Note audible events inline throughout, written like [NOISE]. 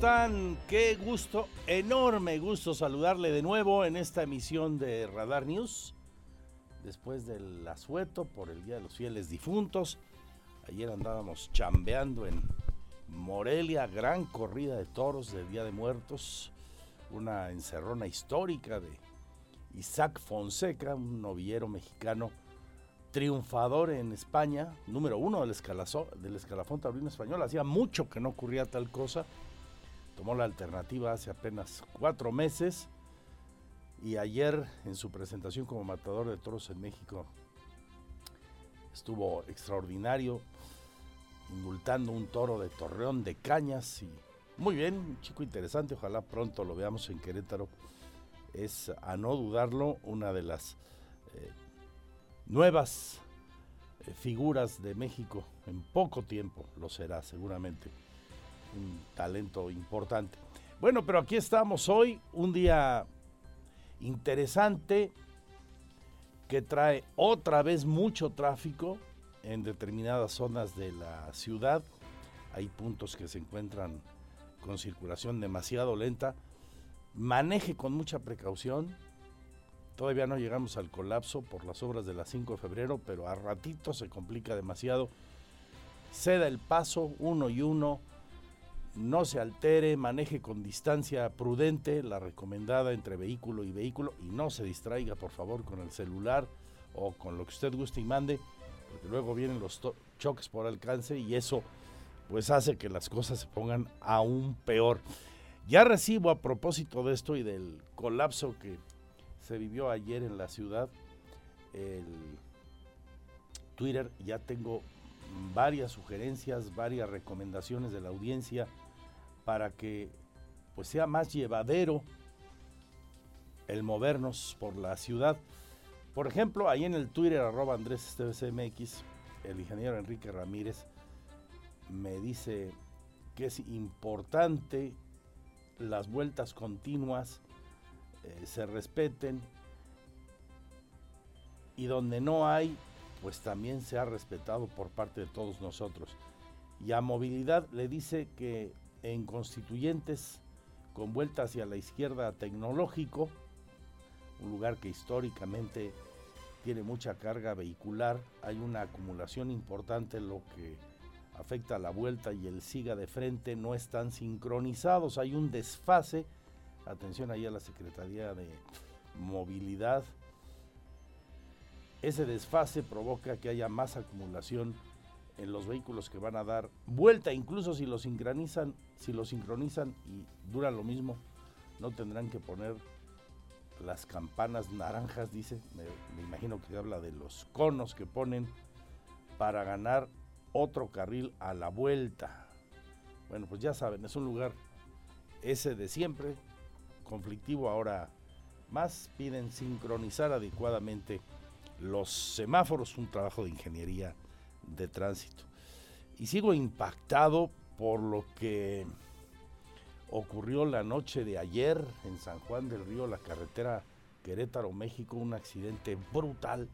Están? Qué gusto, enorme gusto saludarle de nuevo en esta emisión de Radar News. Después del asueto por el Día de los Fieles Difuntos. Ayer andábamos chambeando en Morelia, gran corrida de toros del Día de Muertos. Una encerrona histórica de Isaac Fonseca, un novillero mexicano triunfador en España, número uno del, del escalafón taurino español. Hacía mucho que no ocurría tal cosa. Tomó la alternativa hace apenas cuatro meses y ayer en su presentación como matador de toros en México estuvo extraordinario, indultando un toro de Torreón de Cañas y muy bien, un chico interesante, ojalá pronto lo veamos en Querétaro. Es a no dudarlo una de las eh, nuevas eh, figuras de México en poco tiempo, lo será seguramente. Un talento importante. Bueno, pero aquí estamos hoy, un día interesante que trae otra vez mucho tráfico en determinadas zonas de la ciudad. Hay puntos que se encuentran con circulación demasiado lenta. Maneje con mucha precaución, Todavía no llegamos al colapso por las obras de la 5 de febrero, pero a ratito se complica demasiado. Ceda el paso uno y uno, no se altere, maneje con distancia prudente, la recomendada entre vehículo y vehículo, y no se distraiga por favor con el celular o con lo que usted guste y mande, porque luego vienen los choques por alcance y eso pues hace que las cosas se pongan aún peor. Ya recibo a propósito de esto y del colapso que se vivió ayer en la ciudad. El Twitter ya tengo varias sugerencias, varias recomendaciones de la audiencia para que pues sea más llevadero el movernos por la ciudad. Por ejemplo, ahí en el Twitter arroba Andrés MX, el ingeniero Enrique Ramírez me dice que es importante las vueltas continuas eh, se respeten y donde no hay, pues también se ha respetado por parte de todos nosotros. Y a movilidad le dice que en constituyentes con vuelta hacia la izquierda tecnológico, un lugar que históricamente tiene mucha carga vehicular, hay una acumulación importante lo que afecta a la vuelta y el siga de frente no están sincronizados, hay un desfase atención ahí a la Secretaría de Movilidad. Ese desfase provoca que haya más acumulación en los vehículos que van a dar vuelta, incluso si los sincronizan, si los sincronizan y duran lo mismo, no tendrán que poner las campanas naranjas, dice, me, me imagino que habla de los conos que ponen para ganar otro carril a la vuelta. Bueno, pues ya saben, es un lugar ese de siempre, conflictivo ahora más, piden sincronizar adecuadamente los semáforos, un trabajo de ingeniería de tránsito. Y sigo impactado por lo que ocurrió la noche de ayer en San Juan del Río, la carretera Querétaro, México, un accidente brutal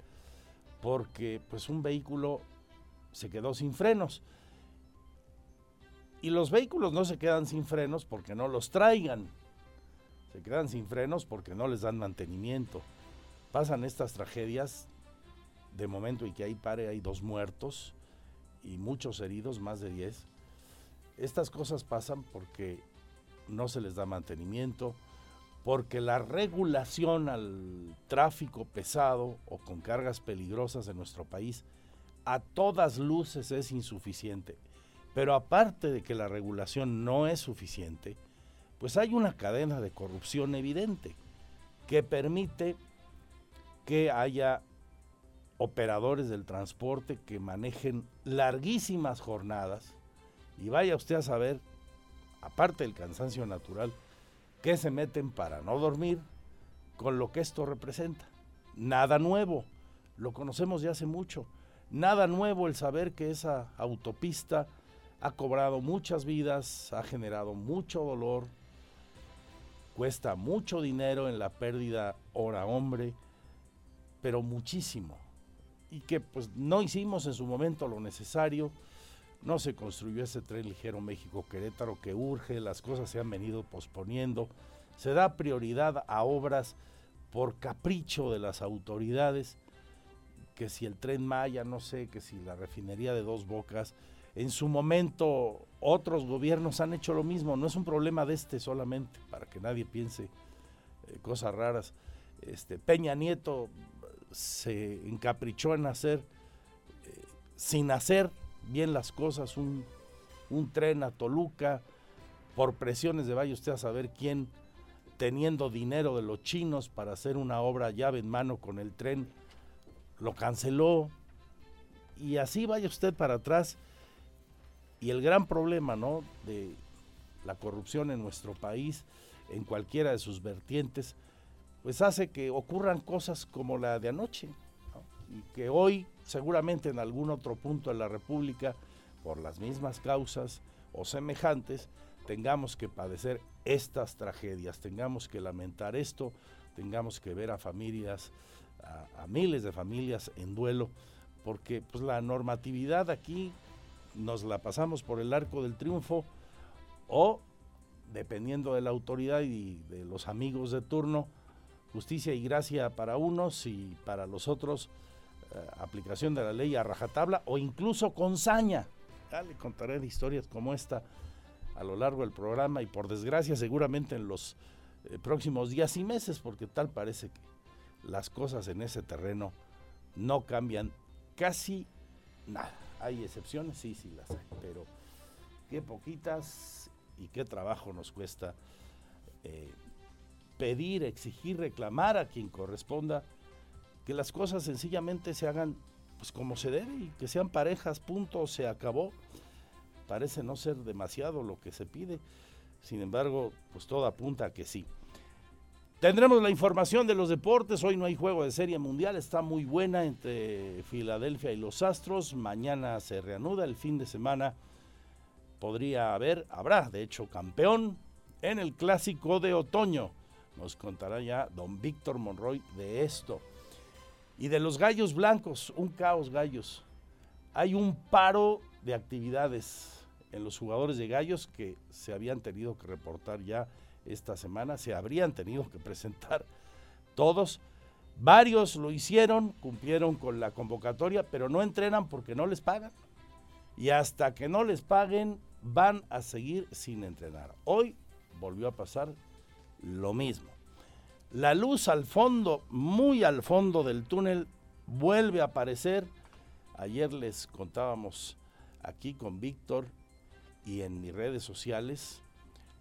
porque pues un vehículo se quedó sin frenos. Y los vehículos no se quedan sin frenos porque no los traigan se quedan sin frenos porque no les dan mantenimiento. Pasan estas tragedias de momento y que ahí pare hay dos muertos y muchos heridos, más de 10. Estas cosas pasan porque no se les da mantenimiento, porque la regulación al tráfico pesado o con cargas peligrosas en nuestro país a todas luces es insuficiente. Pero aparte de que la regulación no es suficiente, pues hay una cadena de corrupción evidente que permite que haya operadores del transporte que manejen larguísimas jornadas y vaya usted a saber, aparte del cansancio natural, que se meten para no dormir con lo que esto representa. Nada nuevo, lo conocemos ya hace mucho. Nada nuevo el saber que esa autopista ha cobrado muchas vidas, ha generado mucho dolor, cuesta mucho dinero en la pérdida hora hombre, pero muchísimo. Y que pues no hicimos en su momento lo necesario, no se construyó ese tren ligero México-Querétaro que urge, las cosas se han venido posponiendo, se da prioridad a obras por capricho de las autoridades, que si el tren Maya, no sé, que si la refinería de dos bocas, en su momento otros gobiernos han hecho lo mismo, no es un problema de este solamente, para que nadie piense eh, cosas raras. Este, Peña Nieto se encaprichó en hacer, eh, sin hacer bien las cosas, un, tren a Toluca, por presiones de vaya usted a saber quién, teniendo dinero de los chinos para hacer una obra llave en mano con el tren, lo canceló. Y así vaya usted para atrás. Y el gran problema, ¿no? De la corrupción en nuestro país, en cualquiera de sus vertientes, pues hace que ocurran cosas como la de anoche. Y que hoy, seguramente en algún otro punto de la República, por las mismas causas o semejantes, tengamos que padecer estas tragedias, tengamos que lamentar esto, tengamos que ver a familias a, miles de familias en duelo, porque pues, la normatividad aquí nos la pasamos por el arco del triunfo o, dependiendo de la autoridad y de los amigos de turno, justicia y gracia para unos y para los otros eh, aplicación de la ley a rajatabla o incluso con saña. Ya le contaré historias como esta a lo largo del programa y por desgracia seguramente en los eh, próximos días y meses, porque tal parece que las cosas en ese terreno no cambian casi nada. Hay excepciones, sí, sí las hay, pero qué poquitas y qué trabajo nos cuesta eh, pedir, exigir, reclamar a quien corresponda que las cosas sencillamente se hagan pues como se debe y que sean parejas, punto, se acabó. Parece no ser demasiado lo que se pide, sin embargo, pues todo apunta a que sí. Tendremos la información de los deportes. Hoy no hay juego de serie mundial. Está muy buena entre Filadelfia y los Astros. Mañana se reanuda. El fin de semana podría haber, habrá de hecho campeón en el clásico de otoño. Nos contará ya don Víctor Monroy de esto. Y de los gallos blancos, un caos gallos. Hay un paro de actividades en los jugadores de gallos que se habían tenido que reportar ya esta semana, se habrían tenido que presentar todos. Varios lo hicieron, cumplieron con la convocatoria, pero no entrenan porque no les pagan. Y hasta que no les paguen, van a seguir sin entrenar. Hoy volvió a pasar lo mismo. La luz al fondo, muy al fondo del túnel, vuelve a aparecer. Ayer les contábamos aquí con Víctor y en mis redes sociales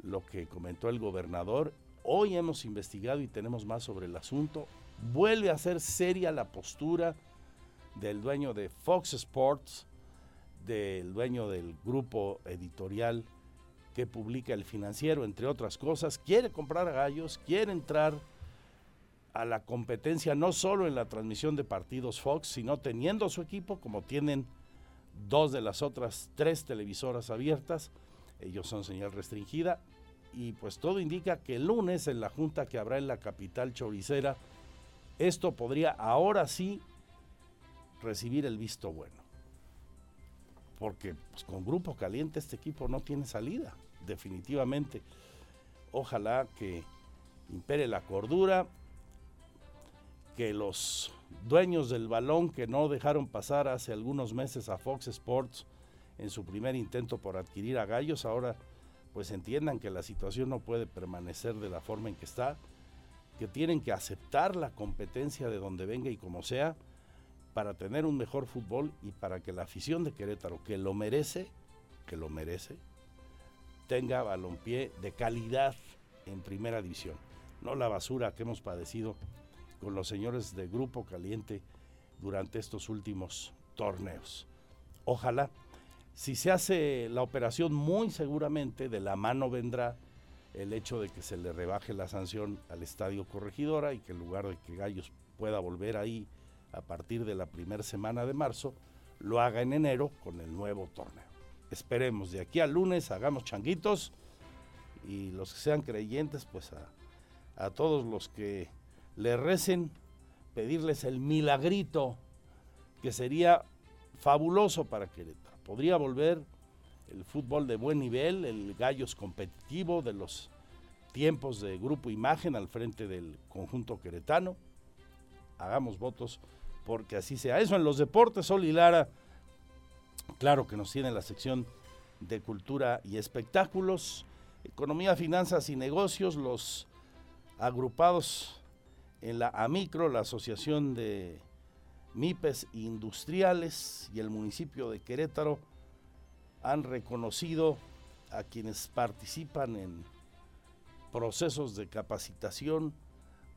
lo que comentó el gobernador. Hoy hemos investigado y tenemos más sobre el asunto. Vuelve a ser seria la postura del dueño de Fox Sports, del dueño del grupo editorial que publica El Financiero, entre otras cosas. Quiere comprar gallos, quiere entrar a la competencia no solo en la transmisión de partidos Fox, sino teniendo su equipo como tienen dos de las otras tres televisoras abiertas. Ellos son señal restringida y pues todo indica que el lunes en la junta que habrá en la capital choricera, esto podría ahora sí recibir el visto bueno. Porque pues, con grupo caliente este equipo no tiene salida, definitivamente. Ojalá que impere la cordura, que los dueños del balón que no dejaron pasar hace algunos meses a Fox Sports en su primer intento por adquirir a Gallos, ahora pues entiendan que la situación no puede permanecer de la forma en que está, que tienen que aceptar la competencia de donde venga y como sea para tener un mejor fútbol y para que la afición de Querétaro, que lo merece, que lo merece, tenga balompié de calidad en primera división. No la basura que hemos padecido con los señores de Grupo Caliente durante estos últimos torneos. Ojalá, si se hace la operación, muy seguramente de la mano vendrá el hecho de que se le rebaje la sanción al Estadio Corregidora y que en lugar de que Gallos pueda volver ahí a partir de la primera semana de marzo, lo haga en enero con el nuevo torneo. Esperemos, de aquí al lunes hagamos changuitos y los que sean creyentes, pues a, a todos los que le recen, pedirles el milagrito que sería fabuloso para Querétaro. Podría volver el fútbol de buen nivel, el gallos competitivo de los tiempos de Grupo Imagen al frente del conjunto queretano. Hagamos votos porque así sea. Eso en los deportes, Sol y Lara, claro que nos tiene la sección de cultura y espectáculos, economía, finanzas y negocios, los agrupados en la AMICRO, la Asociación de MIPES Industriales y el municipio de Querétaro han reconocido a quienes participan en procesos de capacitación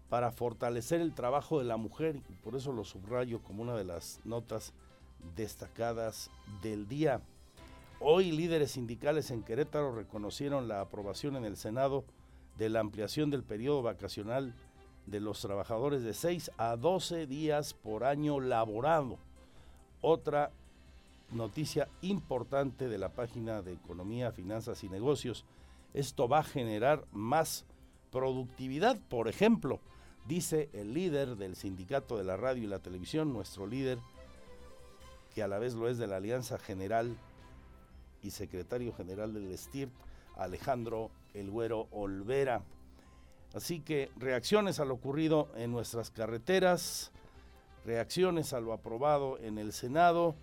para fortalecer el trabajo de la mujer y por eso lo subrayo como una de las notas destacadas del día. Hoy líderes sindicales en Querétaro reconocieron la aprobación en el Senado de la ampliación del periodo vacacional de los trabajadores de 6 a 12 días por año laborado. Otra noticia importante de la página de Economía, Finanzas y Negocios. Esto va a generar más productividad, por ejemplo, dice el líder del sindicato de la radio y la televisión, nuestro líder, que a la vez lo es de la Alianza General y secretario general del STIRT, Alejandro El Güero Olvera. Así que reacciones a lo ocurrido en nuestras carreteras, reacciones a lo aprobado en el Senado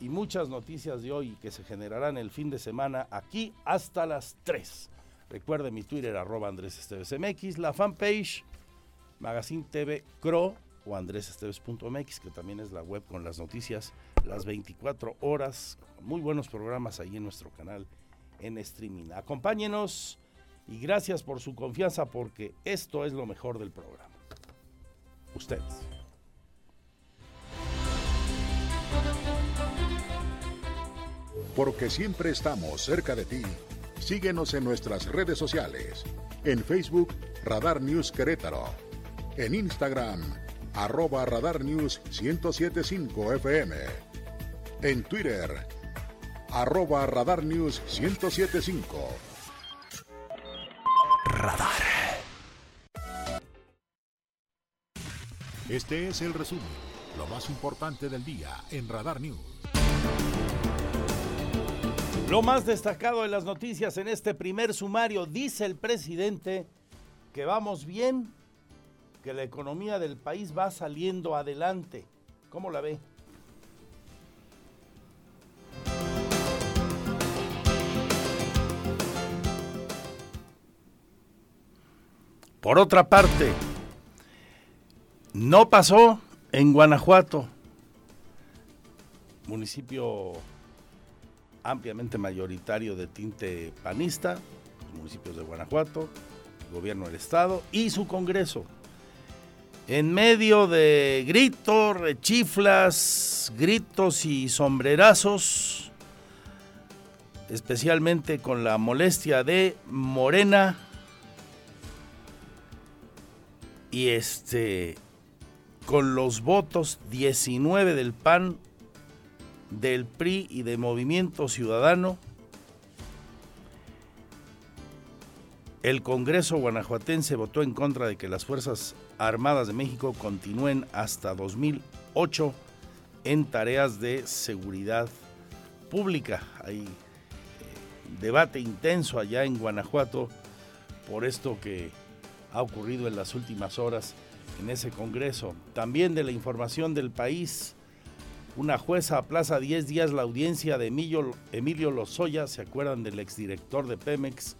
y muchas noticias de hoy que se generarán el fin de semana aquí hasta las 3. Recuerde mi Twitter arroba Andrés Esteves MX, la fanpage Magazine TV Cro o andresesteves.mx, que también es la web con las noticias las 24 horas. Muy buenos programas ahí en nuestro canal en streaming. Acompáñenos y gracias por su confianza porque esto es lo mejor del programa. Ustedes. Porque siempre estamos cerca de ti. Síguenos en nuestras redes sociales. En Facebook, Radar News Querétaro. En Instagram, arroba Radar News 1075 FM. En Twitter, arroba Radar News 1075. Este es el resumen, lo más importante del día en Radar News. Lo más destacado de las noticias en este primer sumario, dice el presidente que vamos bien, que la economía del país va saliendo adelante. ¿Cómo la ve? Por otra parte, no pasó en Guanajuato, municipio ampliamente mayoritario de tinte panista, los municipios de Guanajuato, el gobierno del estado y su Congreso. En medio de gritos, rechiflas, gritos y sombrerazos, especialmente con la molestia de Morena, y este con los votos 19 del PAN, del PRI y de Movimiento Ciudadano, el Congreso guanajuatense votó en contra de que las Fuerzas Armadas de México continúen hasta 2008 en tareas de seguridad pública. Hay eh, debate intenso allá en Guanajuato por esto que ha ocurrido en las últimas horas en ese Congreso. También de la información del país, una jueza aplaza 10 días la audiencia de Emilio, Emilio Lozoya, se acuerdan del exdirector de Pemex,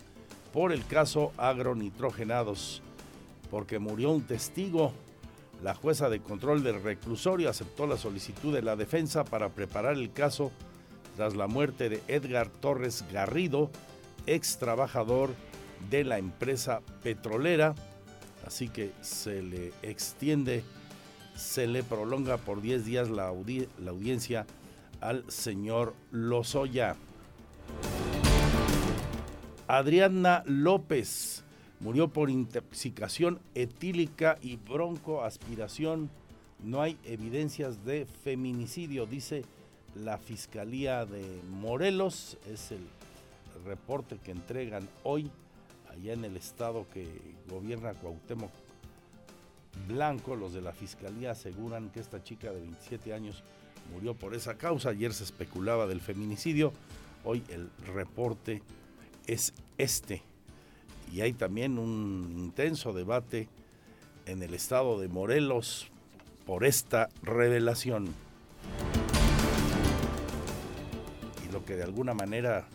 por el caso agronitrogenados, porque murió un testigo. La jueza de control del reclusorio aceptó la solicitud de la defensa para preparar el caso tras la muerte de Edgar Torres Garrido, ex trabajador de la empresa petrolera. Así que se le extiende, se le prolonga por 10 días la, audiencia al señor Lozoya. Adriana López murió por intoxicación etílica y broncoaspiración. No hay evidencias de feminicidio, dice la Fiscalía de Morelos. Es el reporte que entregan hoy allá en el estado que gobierna Cuauhtémoc Blanco. Los de la Fiscalía aseguran que esta chica de 27 años murió por esa causa. Ayer se especulaba del feminicidio. Hoy el reporte es este. Y hay también un intenso debate en el estado de Morelos por esta revelación. Y lo que de alguna manera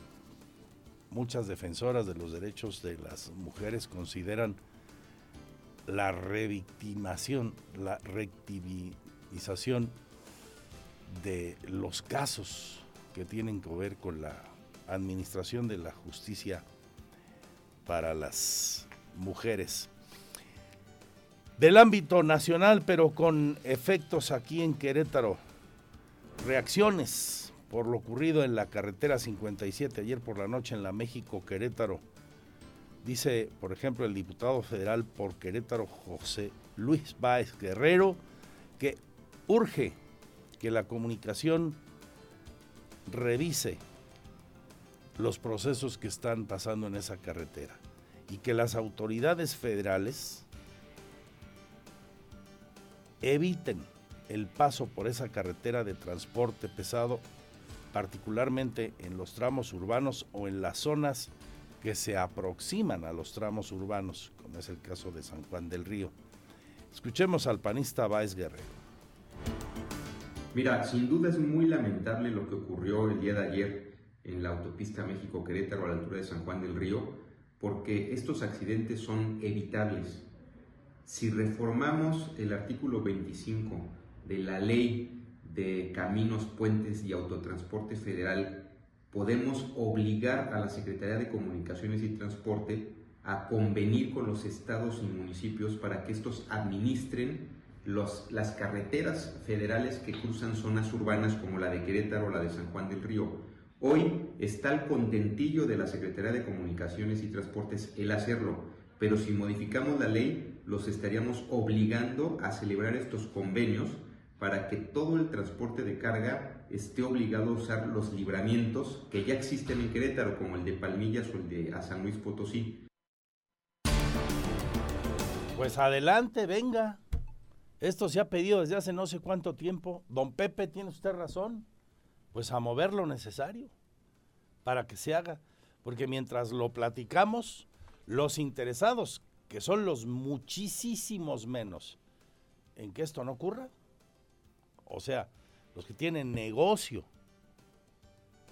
muchas defensoras de los derechos de las mujeres consideran la revictimación, la rectivización de los casos que tienen que ver con la administración de la justicia para las mujeres. Del ámbito nacional, pero con efectos aquí en Querétaro. Reacciones por lo ocurrido en la carretera 57 ayer por la noche en la México Querétaro. Dice, por ejemplo, el diputado federal por Querétaro, José Luis Báez Guerrero, que urge que la comunicación revise los procesos que están pasando en esa carretera y que las autoridades federales eviten el paso por esa carretera de transporte pesado, particularmente en los tramos urbanos o en las zonas que se aproximan a los tramos urbanos, como es el caso de San Juan del Río. Escuchemos al panista Báez Guerrero. Mira, sin duda es muy lamentable lo que ocurrió el día de ayer en la autopista México-Querétaro a la altura de San Juan del Río, porque estos accidentes son evitables. Si reformamos el artículo 25 de la ley de caminos, puentes y autotransporte federal, podemos obligar a la Secretaría de Comunicaciones y Transporte a convenir con los estados y municipios para que estos administren los, las carreteras federales que cruzan zonas urbanas como la de Querétaro o la de San Juan del Río. Hoy está el contentillo de la Secretaría de Comunicaciones y Transportes el hacerlo, pero si modificamos la ley, los estaríamos obligando a celebrar estos convenios para que todo el transporte de carga esté obligado a usar los libramientos que ya existen en Querétaro, como el de Palmillas o el de San Luis Potosí. Pues adelante, venga. Esto se ha pedido desde hace no sé cuánto tiempo. Don Pepe, tiene usted razón pues a mover lo necesario para que se haga. Porque mientras lo platicamos, los interesados, que son los muchísimos menos en que esto no ocurra, o sea, los que tienen negocio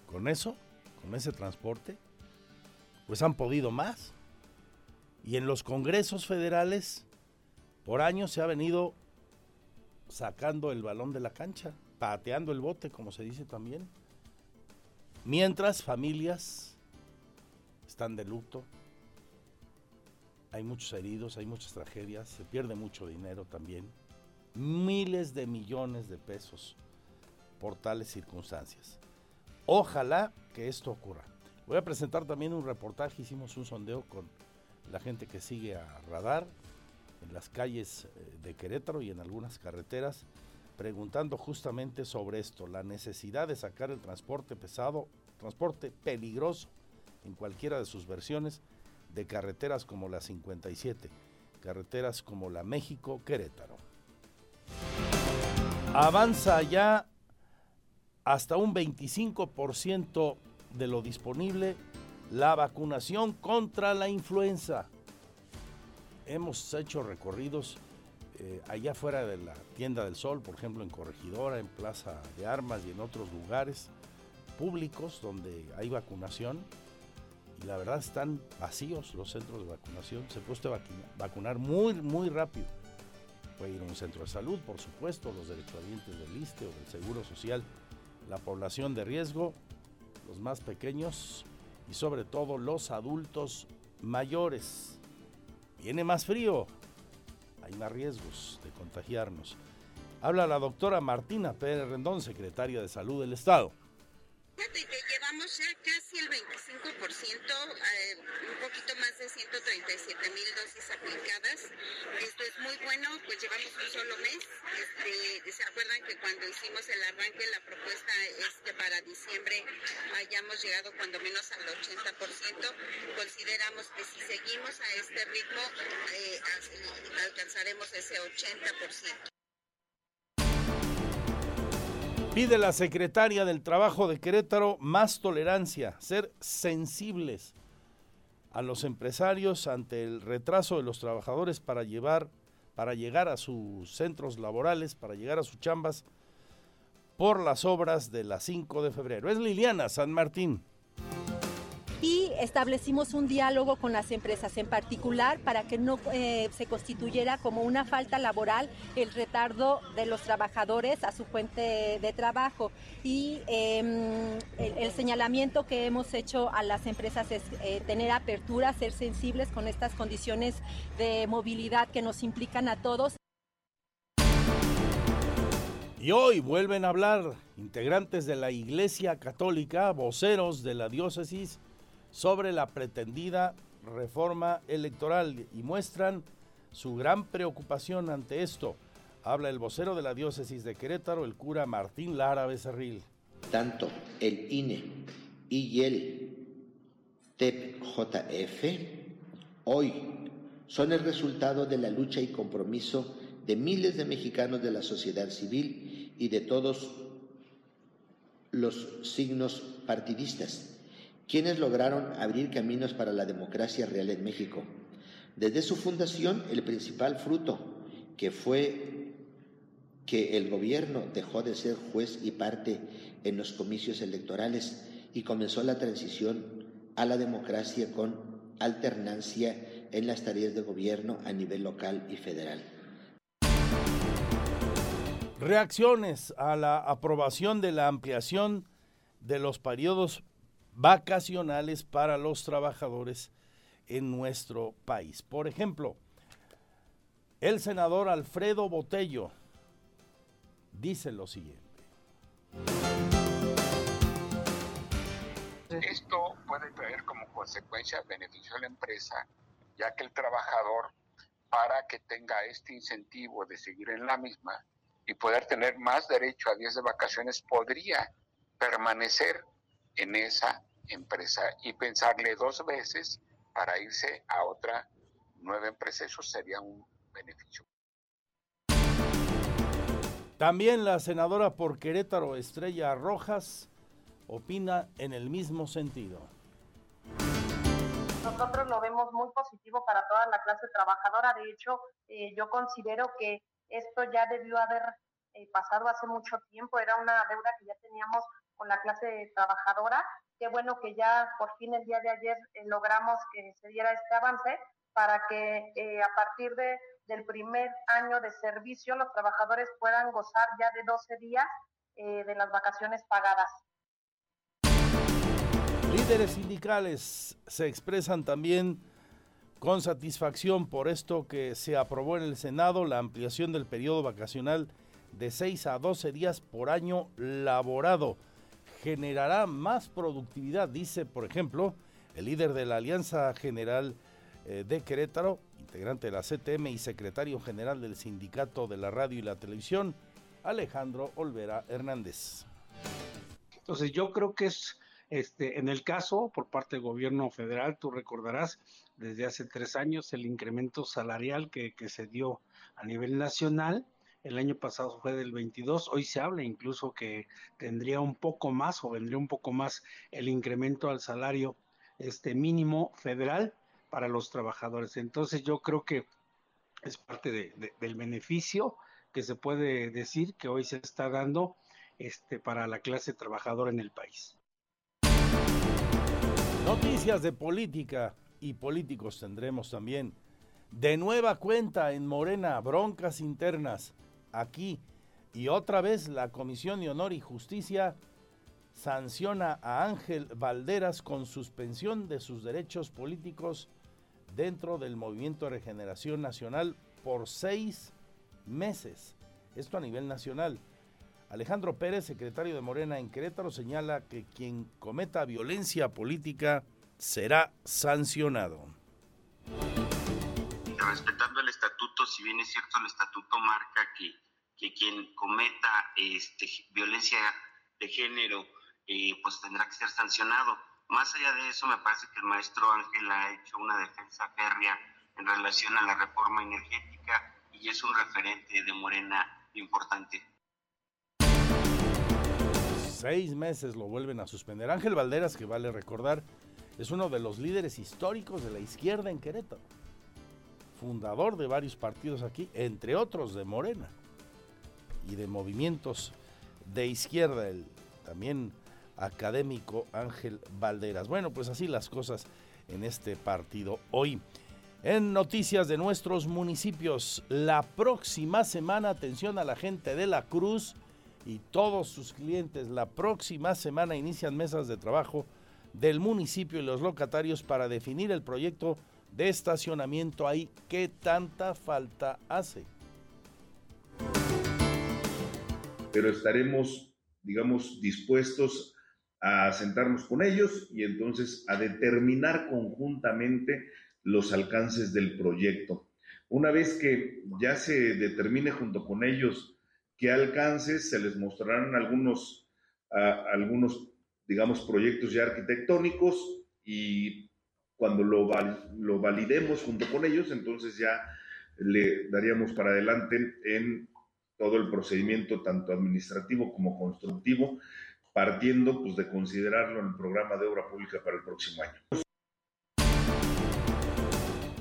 con eso, con ese transporte, pues han podido más. Y en los congresos federales, por años se ha venido sacando el balón de la cancha pateando el bote, como se dice también. Mientras familias están de luto, hay muchos heridos, hay muchas tragedias, se pierde mucho dinero también, miles de millones de pesos por tales circunstancias. Ojalá que esto ocurra. Voy a presentar también un reportaje, hicimos un sondeo con la gente que sigue a Radar en las calles eh, de Querétaro y en algunas carreteras preguntando justamente sobre esto, la necesidad de sacar el transporte pesado, transporte peligroso en cualquiera de sus versiones de carreteras como la 57, carreteras como la México-Querétaro. Avanza ya hasta un 25% de lo disponible la vacunación contra la influenza. Hemos hecho recorridos eh, allá fuera de la tienda del sol, por ejemplo en Corregidora, en Plaza de Armas y en otros lugares públicos donde hay vacunación. Y la verdad están vacíos los centros de vacunación. Se puede vacunar muy, muy rápido. Puede ir a un centro de salud, por supuesto, los derechohabientes del ISTE o del Seguro Social. La población de riesgo, los más pequeños y sobre todo los adultos mayores. Viene más frío, hay más riesgos de contagiarnos. Habla la doctora Martina Pérez Rendón, secretaria de Salud del Estado llevamos ya casi el 25%, eh, un poquito más de 137 mil dosis aplicadas. Esto es muy bueno, pues llevamos un solo mes. Este, ¿Se acuerdan que cuando hicimos el arranque la propuesta es que para diciembre hayamos llegado cuando menos al 80%? Consideramos que si seguimos a este ritmo eh, alcanzaremos ese 80%. Pide la secretaria del Trabajo de Querétaro más tolerancia, ser sensibles a los empresarios ante el retraso de los trabajadores para llevar para llegar a sus centros laborales, para llegar a sus chambas por las obras de la 5 de febrero. Es Liliana San Martín y establecimos un diálogo con las empresas en particular para que no eh, se constituyera como una falta laboral el retardo de los trabajadores a su fuente de trabajo. Y em, el, señalamiento que hemos hecho a las empresas es eh, tener apertura, ser sensibles con estas condiciones de movilidad que nos implican a todos. Y hoy vuelven a hablar integrantes de la Iglesia Católica, voceros de la diócesis, sobre la pretendida reforma electoral y muestran su gran preocupación ante esto. Habla el vocero de la diócesis de Querétaro, el cura Martín Lara Becerril. Tanto el INE y el TEPJF hoy son el resultado de la lucha y compromiso de miles de mexicanos de la sociedad civil y de todos los signos partidistas quienes lograron abrir caminos para la democracia real en México. Desde su fundación, el principal fruto, que fue que el gobierno dejó de ser juez y parte en los comicios electorales y comenzó la transición a la democracia con alternancia en las tareas de gobierno a nivel local y federal. Reacciones a la aprobación de la ampliación de los periodos vacacionales para los trabajadores en nuestro país. Por ejemplo, el senador Alfredo Botello dice lo siguiente. Esto puede traer como consecuencia beneficio a la empresa, ya que el trabajador, para que tenga este incentivo de seguir en la misma y poder tener más derecho a días de vacaciones, podría permanecer en esa empresa y pensarle dos veces para irse a otra nueva empresa. Eso sería un beneficio. También la senadora por Querétaro, Estrella Rojas, opina en el mismo sentido. Nosotros lo vemos muy positivo para toda la clase trabajadora. De hecho, eh, yo considero que esto ya debió haber eh, pasado hace mucho tiempo. Era una deuda que ya teníamos con la clase trabajadora. Qué bueno que ya por fin el día de ayer eh, logramos que se diera este avance para que eh, a partir de, del primer año de servicio los trabajadores puedan gozar ya de 12 días eh, de las vacaciones pagadas. Líderes sindicales se expresan también con satisfacción por esto que se aprobó en el Senado la ampliación del periodo vacacional de 6 a 12 días por año laborado generará más productividad, dice, por ejemplo, el líder de la Alianza General eh, de Querétaro, integrante de la CTM y secretario general del Sindicato de la Radio y la Televisión, Alejandro Olvera Hernández. Entonces yo creo que es, este, en el caso por parte del gobierno federal, tú recordarás, desde hace tres años el incremento salarial que, que se dio a nivel nacional, el año pasado fue del 22, hoy se habla incluso que tendría un poco más o vendría un poco más el incremento al salario este mínimo federal para los trabajadores. Entonces yo creo que es parte del beneficio que se puede decir que hoy se está dando este, para la clase trabajadora en el país. Noticias de política y políticos tendremos también. De nueva cuenta en Morena, broncas internas aquí. Y otra vez la Comisión de Honor y Justicia sanciona a Ángel Valderas con suspensión de sus derechos políticos dentro del Movimiento de Regeneración Nacional por seis meses. Esto a nivel nacional. Alejandro Pérez, secretario de Morena en Querétaro, señala que quien cometa violencia política será sancionado. Si bien es cierto, el estatuto marca que, que quien cometa este, violencia de género eh, pues tendrá que ser sancionado. Más allá de eso, me parece que el maestro Ángel ha hecho una defensa férrea en relación a la reforma energética y es un referente de Morena importante. Seis meses lo vuelven a suspender. Ángel Valderas, que vale recordar, es uno de los líderes históricos de la izquierda en Querétaro. Fundador de varios partidos aquí, entre otros de Morena y de movimientos de izquierda. El también académico Ángel Valderas. Bueno, pues así las cosas en este partido hoy. En noticias de nuestros municipios, la próxima semana, atención a la gente de la Cruz y todos sus clientes, la próxima semana inician mesas de trabajo del municipio y los locatarios para definir el proyecto de estacionamiento ahí. ¿Qué tanta falta hace? Pero estaremos, digamos, dispuestos a sentarnos con ellos y entonces a determinar conjuntamente los alcances del proyecto. Una vez que ya se determine junto con ellos qué alcances, se les mostrarán algunos, algunos digamos, proyectos ya arquitectónicos y cuando lo, lo validemos junto con ellos, entonces ya le daríamos para adelante en todo el procedimiento, tanto administrativo como constructivo, partiendo pues, de considerarlo en el programa de obra pública para el próximo año.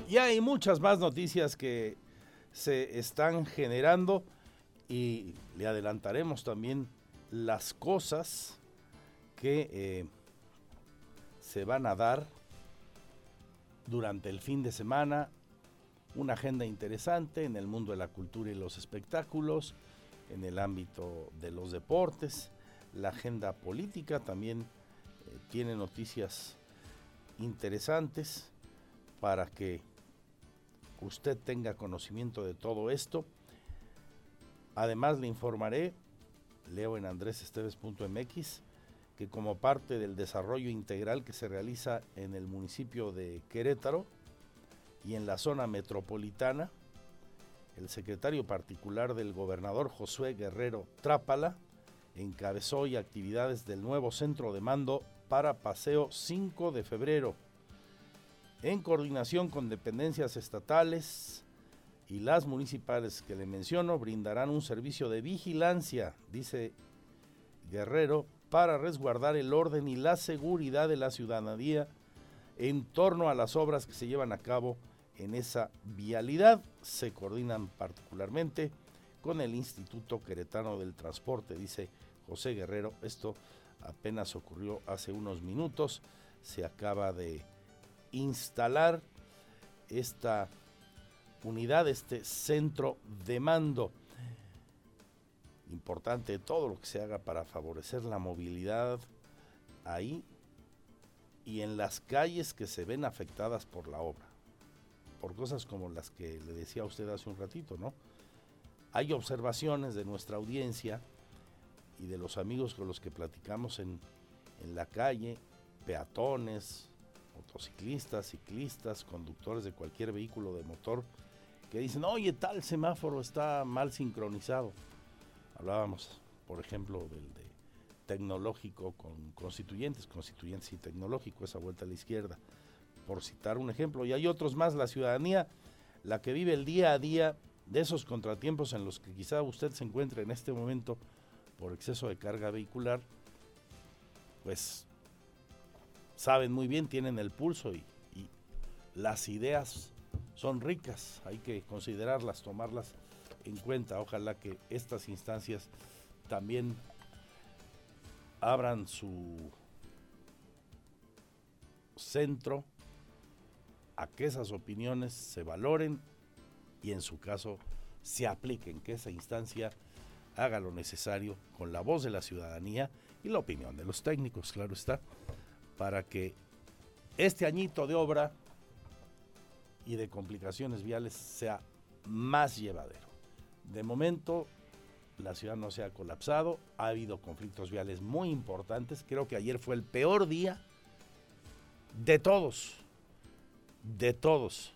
Y hay muchas más noticias que se están generando y le adelantaremos también las cosas que eh, se van a dar durante el fin de semana. Una agenda interesante en el mundo de la cultura y los espectáculos, en el ámbito de los deportes la agenda política también eh, tiene noticias interesantes para que usted tenga conocimiento de todo esto. Además le informaré, leo en andresesteves.mx, que como parte del desarrollo integral que se realiza en el municipio de Querétaro y en la zona metropolitana, el secretario particular del gobernador Josué Guerrero Trápala encabezó hoy actividades del nuevo centro de mando para Paseo 5 de febrero, en coordinación con dependencias estatales y las municipales que le menciono, brindarán un servicio de vigilancia, dice Guerrero, para resguardar el orden y la seguridad de la ciudadanía en torno a las obras que se llevan a cabo en esa vialidad. Se coordinan particularmente con el Instituto Queretano del Transporte, dice José Guerrero. Esto apenas ocurrió hace unos minutos. Se acaba de instalar esta unidad, este centro de mando. Importante todo lo que se haga para favorecer la movilidad ahí y en las calles que se ven afectadas por la obra. Por cosas como las que le decía a usted hace un ratito, ¿no? Hay observaciones de nuestra audiencia y de los amigos con los que platicamos en, en la calle, peatones, motociclistas, ciclistas, conductores de cualquier vehículo de motor, que dicen, oye, tal semáforo está mal sincronizado. Hablábamos, por ejemplo, del de tecnológico con constituyentes, constituyentes y tecnológico, esa vuelta a la izquierda, por citar un ejemplo. Y hay otros más, la ciudadanía, la que vive el día a día de esos contratiempos en los que quizá usted se encuentre en este momento por exceso de carga vehicular, pues saben muy bien, tienen el pulso y, y las ideas son ricas, hay que considerarlas, tomarlas en cuenta. Ojalá que estas instancias también abran su centro a que esas opiniones se valoren y en su caso se apliquen, que esa instancia haga lo necesario con la voz de la ciudadanía y la opinión de los técnicos, claro está, para que este añito de obra y de complicaciones viales sea más llevadero. De momento, la ciudad no se ha colapsado, ha habido conflictos viales muy importantes, creo que ayer fue el peor día de todos, de todos,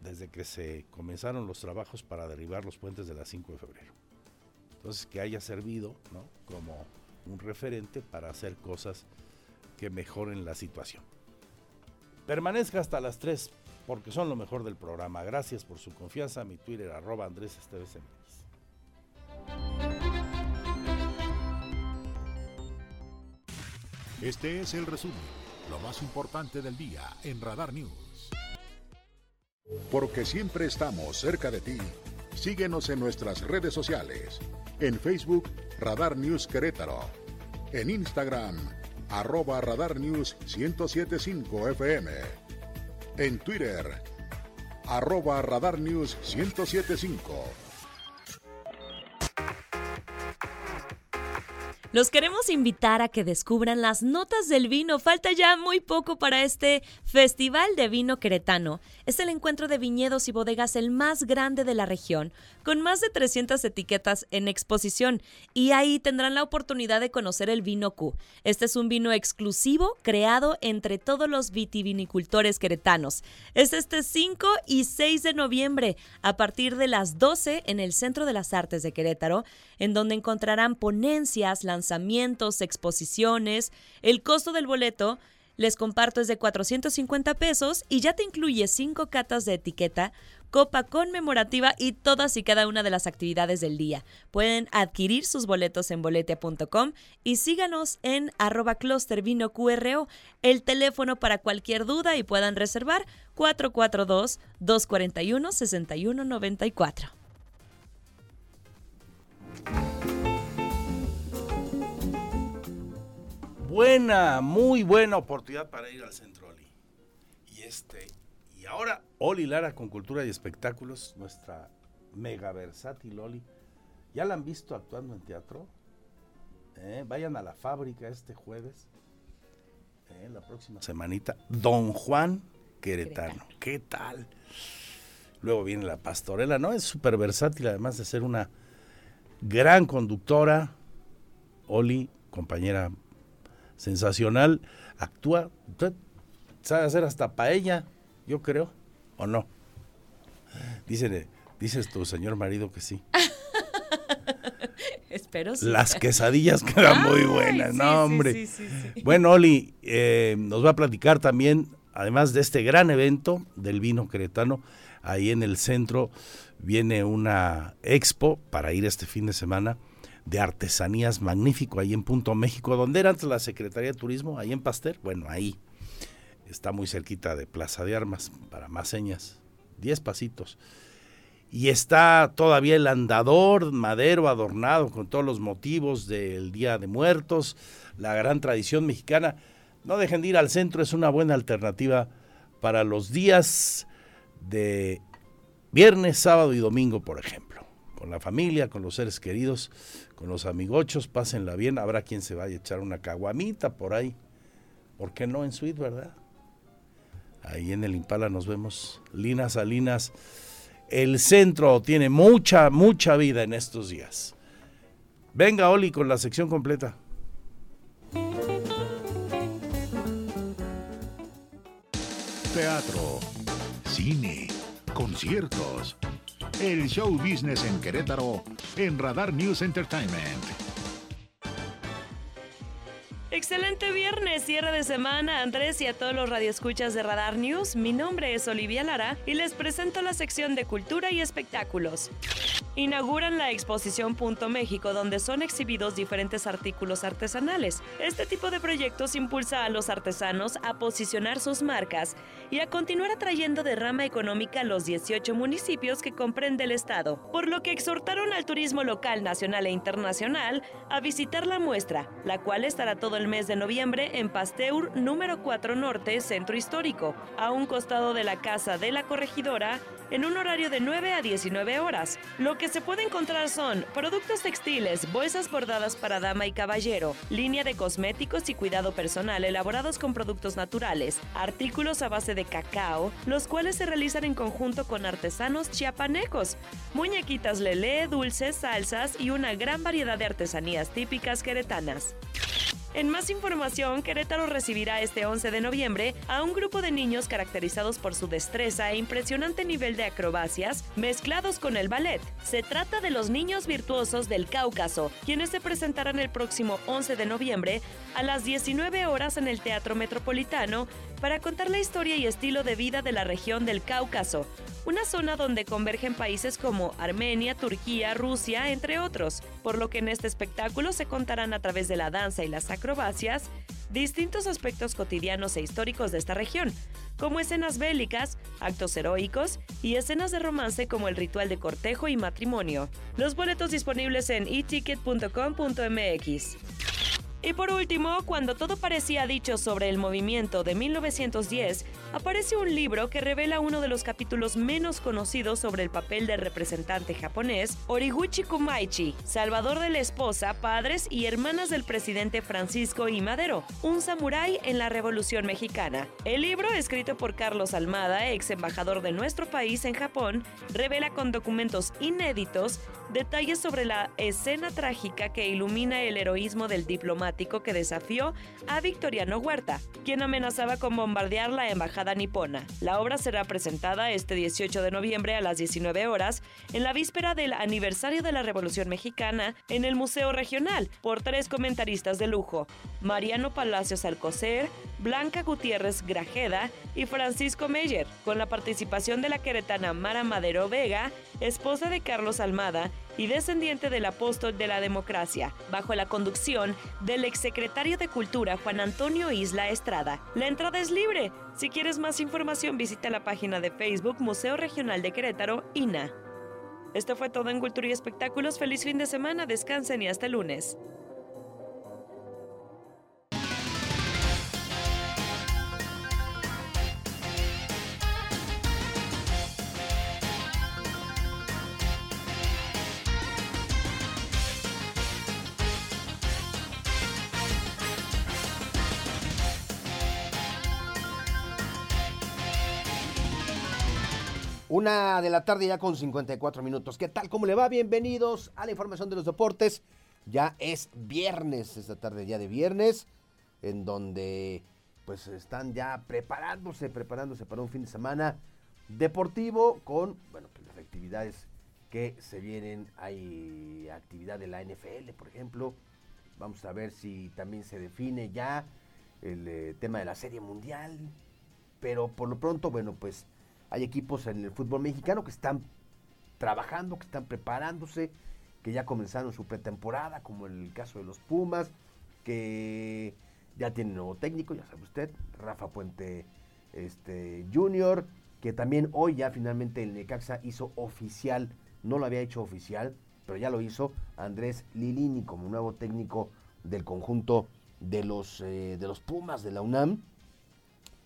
desde que se comenzaron los trabajos para derribar los puentes de la 5 de febrero. Entonces, que haya servido como un referente para hacer cosas que mejoren la situación. Permanezca hasta las 3 porque son lo mejor del programa. Gracias por su confianza. Mi Twitter arroba Andrés Esteves Este es el resumen, lo más importante del día en Radar News. Porque siempre estamos cerca de ti, síguenos en nuestras redes sociales. En Facebook, Radar News Querétaro. En Instagram, arroba Radar News 1075 FM. En Twitter, arroba Radar News 1075. Los queremos invitar a que descubran las notas del vino. Falta ya muy poco para este Festival de Vino Queretano. Es el encuentro de viñedos y bodegas el más grande de la región, con más de 300 etiquetas en exposición. Y ahí tendrán la oportunidad de conocer el vino Q. Este es un vino exclusivo creado entre todos los vitivinicultores queretanos. Es este 5 y 6 de noviembre, a partir de las 12 en el Centro de las Artes de Querétaro, en donde encontrarán ponencias, lanzamientos, lanzamientos, exposiciones. El costo del boleto, les comparto, es de 450 pesos y ya te incluye cinco catas de etiqueta, copa conmemorativa y todas y cada una de las actividades del día. Pueden adquirir sus boletos en boletia.com y síganos en arroba QRO, el teléfono para cualquier duda y puedan reservar 442-241-6194. Buena, muy buena oportunidad para ir al centro Oli. Y este, y ahora Oli Lara con Cultura y Espectáculos, nuestra mega versátil Oli. ¿Ya la han visto actuando en teatro? Eh, vayan a la fábrica este jueves, eh, la próxima semanita. Don Juan Queretano. ¿Qué tal? Luego viene la pastorela, ¿no? Es súper versátil, además de ser una gran conductora. Oli, compañera sensacional, actúa, sabe hacer hasta paella, yo creo, ¿o no? Dice, dices tu señor marido que sí. [LAUGHS] Espero sí. Las quesadillas quedan muy buenas, no hombre. bueno, Oli, eh, nos va a platicar también, además de este gran evento del vino cretano, ahí en el centro viene una expo para ir este fin de semana de artesanías magnífico ahí en Punto México, donde era antes la Secretaría de Turismo, ahí en Pasteur, bueno, ahí está muy cerquita de Plaza de Armas, para más señas, diez pasitos. Y está todavía el andador madero adornado con todos los motivos del Día de Muertos, la gran tradición mexicana. No dejen de ir al centro, es una buena alternativa para los días de viernes, sábado y domingo, por ejemplo. Con la familia, con los seres queridos, con los amigochos, pásenla bien. Habrá quien se vaya a echar una caguamita por ahí. ¿Por qué no en suite, verdad? Ahí en el Impala nos vemos. Lina Salinas. El centro tiene mucha, mucha vida en estos días. Venga, Oli, con la sección completa. Teatro, cine, conciertos el show business en Querétaro en Radar News Entertainment. Excelente viernes, cierre de semana, Andrés y a todos los radioescuchas de Radar News. Mi nombre es Olivia Lara y les presento la sección de Cultura y Espectáculos. Inauguran la exposición Punto México, donde son exhibidos diferentes artículos artesanales. Este tipo de proyectos impulsa a los artesanos a posicionar sus marcas y a continuar atrayendo derrama económica a los 18 municipios que comprende el estado, por lo que exhortaron al turismo local, nacional e internacional a visitar la muestra, la cual estará todo el mes de noviembre en Pasteur, número 4 Norte, Centro Histórico, a un costado de la Casa de la Corregidora, en un horario de 9 a 19 horas. Lo que se puede encontrar son productos textiles, bolsas bordadas para dama y caballero, línea de cosméticos y cuidado personal elaborados con productos naturales, artículos a base de cacao, los cuales se realizan en conjunto con artesanos chiapanecos, muñequitas lelé, dulces, salsas y una gran variedad de artesanías típicas queretanas. En más información, Querétaro recibirá este 11 de noviembre a un grupo de niños caracterizados por su destreza e impresionante nivel de acrobacias mezclados con el ballet. Se trata de los niños virtuosos del Cáucaso, quienes se presentarán el próximo 11 de noviembre a las 19 horas en el Teatro Metropolitano para contar la historia y estilo de vida de la región del Cáucaso, una zona donde convergen países como Armenia, Turquía, Rusia, entre otros, por lo que en este espectáculo se contarán a través de la danza y las acrobacias distintos aspectos cotidianos e históricos de esta región, como escenas bélicas, actos heroicos y escenas de romance como el ritual de cortejo y matrimonio. Los boletos disponibles en eticket.com.mx. Y por último, cuando todo parecía dicho sobre el movimiento de 1910, aparece un libro que revela uno de los capítulos menos conocidos sobre el papel del representante japonés, Origuchi Kumaichi, salvador de la esposa, padres y hermanas del presidente Francisco I. Madero, un samurái en la Revolución Mexicana. El libro, escrito por Carlos Almada, ex embajador de nuestro país en Japón, revela con documentos inéditos detalles sobre la escena trágica que ilumina el heroísmo del diplomático que desafió a Victoriano Huerta, quien amenazaba con bombardear la embajada nipona. La obra será presentada este 18 de noviembre a las 19 horas en la víspera del aniversario de la Revolución Mexicana en el Museo Regional por tres comentaristas de lujo, Mariano Palacios Alcocer, Blanca Gutiérrez Grajeda y Francisco Meyer, con la participación de la queretana Mara Madero Vega, esposa de Carlos Almada y descendiente del apóstol de la democracia, bajo la conducción del exsecretario de Cultura Juan Antonio Isla Estrada. La entrada es libre. Si quieres más información, visita la página de Facebook Museo Regional de Querétaro, INA. Esto fue todo en Cultura y Espectáculos. Feliz fin de semana, descansen y hasta lunes. Una de la tarde ya con 54 minutos. ¿Qué tal? ¿Cómo le va? Bienvenidos a la información de los deportes. Ya es viernes, esta tarde ya de viernes, en donde pues están ya preparándose, preparándose para un fin de semana deportivo con, bueno, pues las actividades que se vienen. Hay actividad de la NFL, por ejemplo. Vamos a ver si también se define ya el eh, tema de la Serie Mundial. Pero por lo pronto, bueno, pues hay equipos en el fútbol mexicano que están trabajando, que están preparándose, que ya comenzaron su pretemporada, como el caso de los Pumas, que ya tienen nuevo técnico, ya sabe usted, Rafa Puente este, Junior, que también hoy ya finalmente el Necaxa hizo oficial, no lo había hecho oficial, pero ya lo hizo Andrés Lilini como nuevo técnico del conjunto de los, eh, de los Pumas de la UNAM.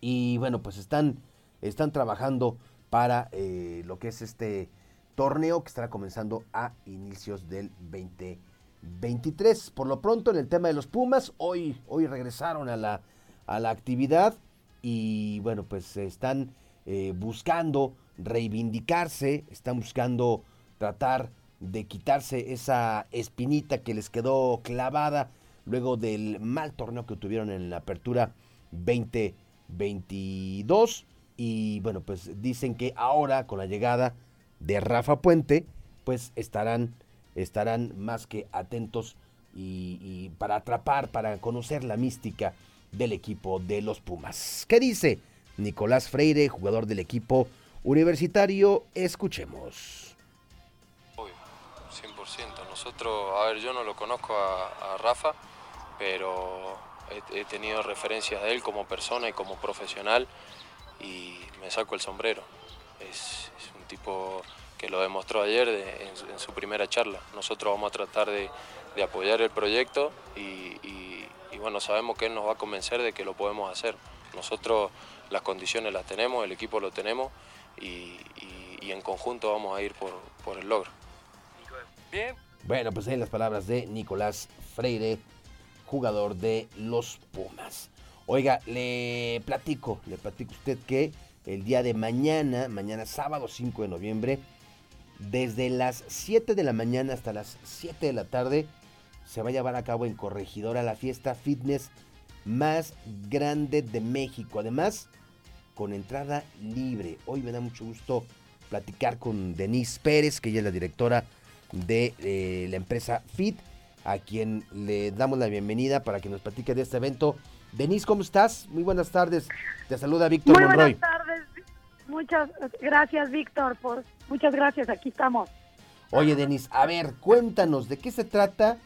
Y bueno, pues están están trabajando para eh, lo que es este torneo que estará comenzando a inicios del 2023. Por lo pronto, en el tema de los Pumas, hoy, hoy regresaron a la, a la actividad y bueno, pues están eh, buscando reivindicarse, están buscando tratar de quitarse esa espinita que les quedó clavada luego del mal torneo que tuvieron en la apertura 2022 y bueno, pues dicen que ahora con la llegada de Rafa Puente, pues estarán, estarán más que atentos y, para atrapar, para conocer la mística del equipo de los Pumas. ¿Qué dice Nicolás Freire, jugador del equipo universitario? Escuchemos. 100%. Nosotros, a ver, yo no lo conozco a, Rafa, pero he, he, tenido referencias de él como persona y como profesional y me saco el sombrero. Es, un tipo que lo demostró ayer en, su primera charla. Nosotros vamos a tratar de, apoyar el proyecto y, bueno, sabemos que él nos va a convencer de que lo podemos hacer. Nosotros las condiciones las tenemos, el equipo lo tenemos y, en conjunto vamos a ir por, el logro. Bien. Bueno, pues ahí las palabras de Nicolás Freire, jugador de los Pumas. Oiga, le platico, le platico a usted que el día de mañana, mañana sábado 5 de noviembre, desde las 7 de la mañana hasta las 7 de la tarde, se va a llevar a cabo en Corregidora la fiesta fitness más grande de México. Además, con entrada libre. Hoy me da mucho gusto platicar con Denise Pérez, que ella es la directora de eh, la empresa FIT, a quien le damos la bienvenida para que nos platique de este evento. Denise, ¿cómo estás? Muy buenas tardes. Te saluda Víctor Muy Monroy. buenas tardes. Muchas gracias, Víctor. Por, muchas gracias. Aquí estamos. Oye, Denise, a ver, cuéntanos, ¿de qué se trata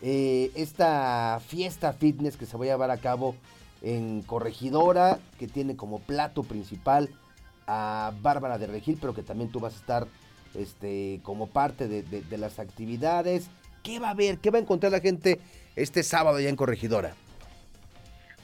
eh, esta fiesta fitness que se va a llevar a cabo en Corregidora, que tiene como plato principal a Bárbara de Regil, pero que también tú vas a estar este, como parte de, de- de las actividades. ¿Qué va a haber? ¿Qué va a encontrar la gente este sábado allá en Corregidora?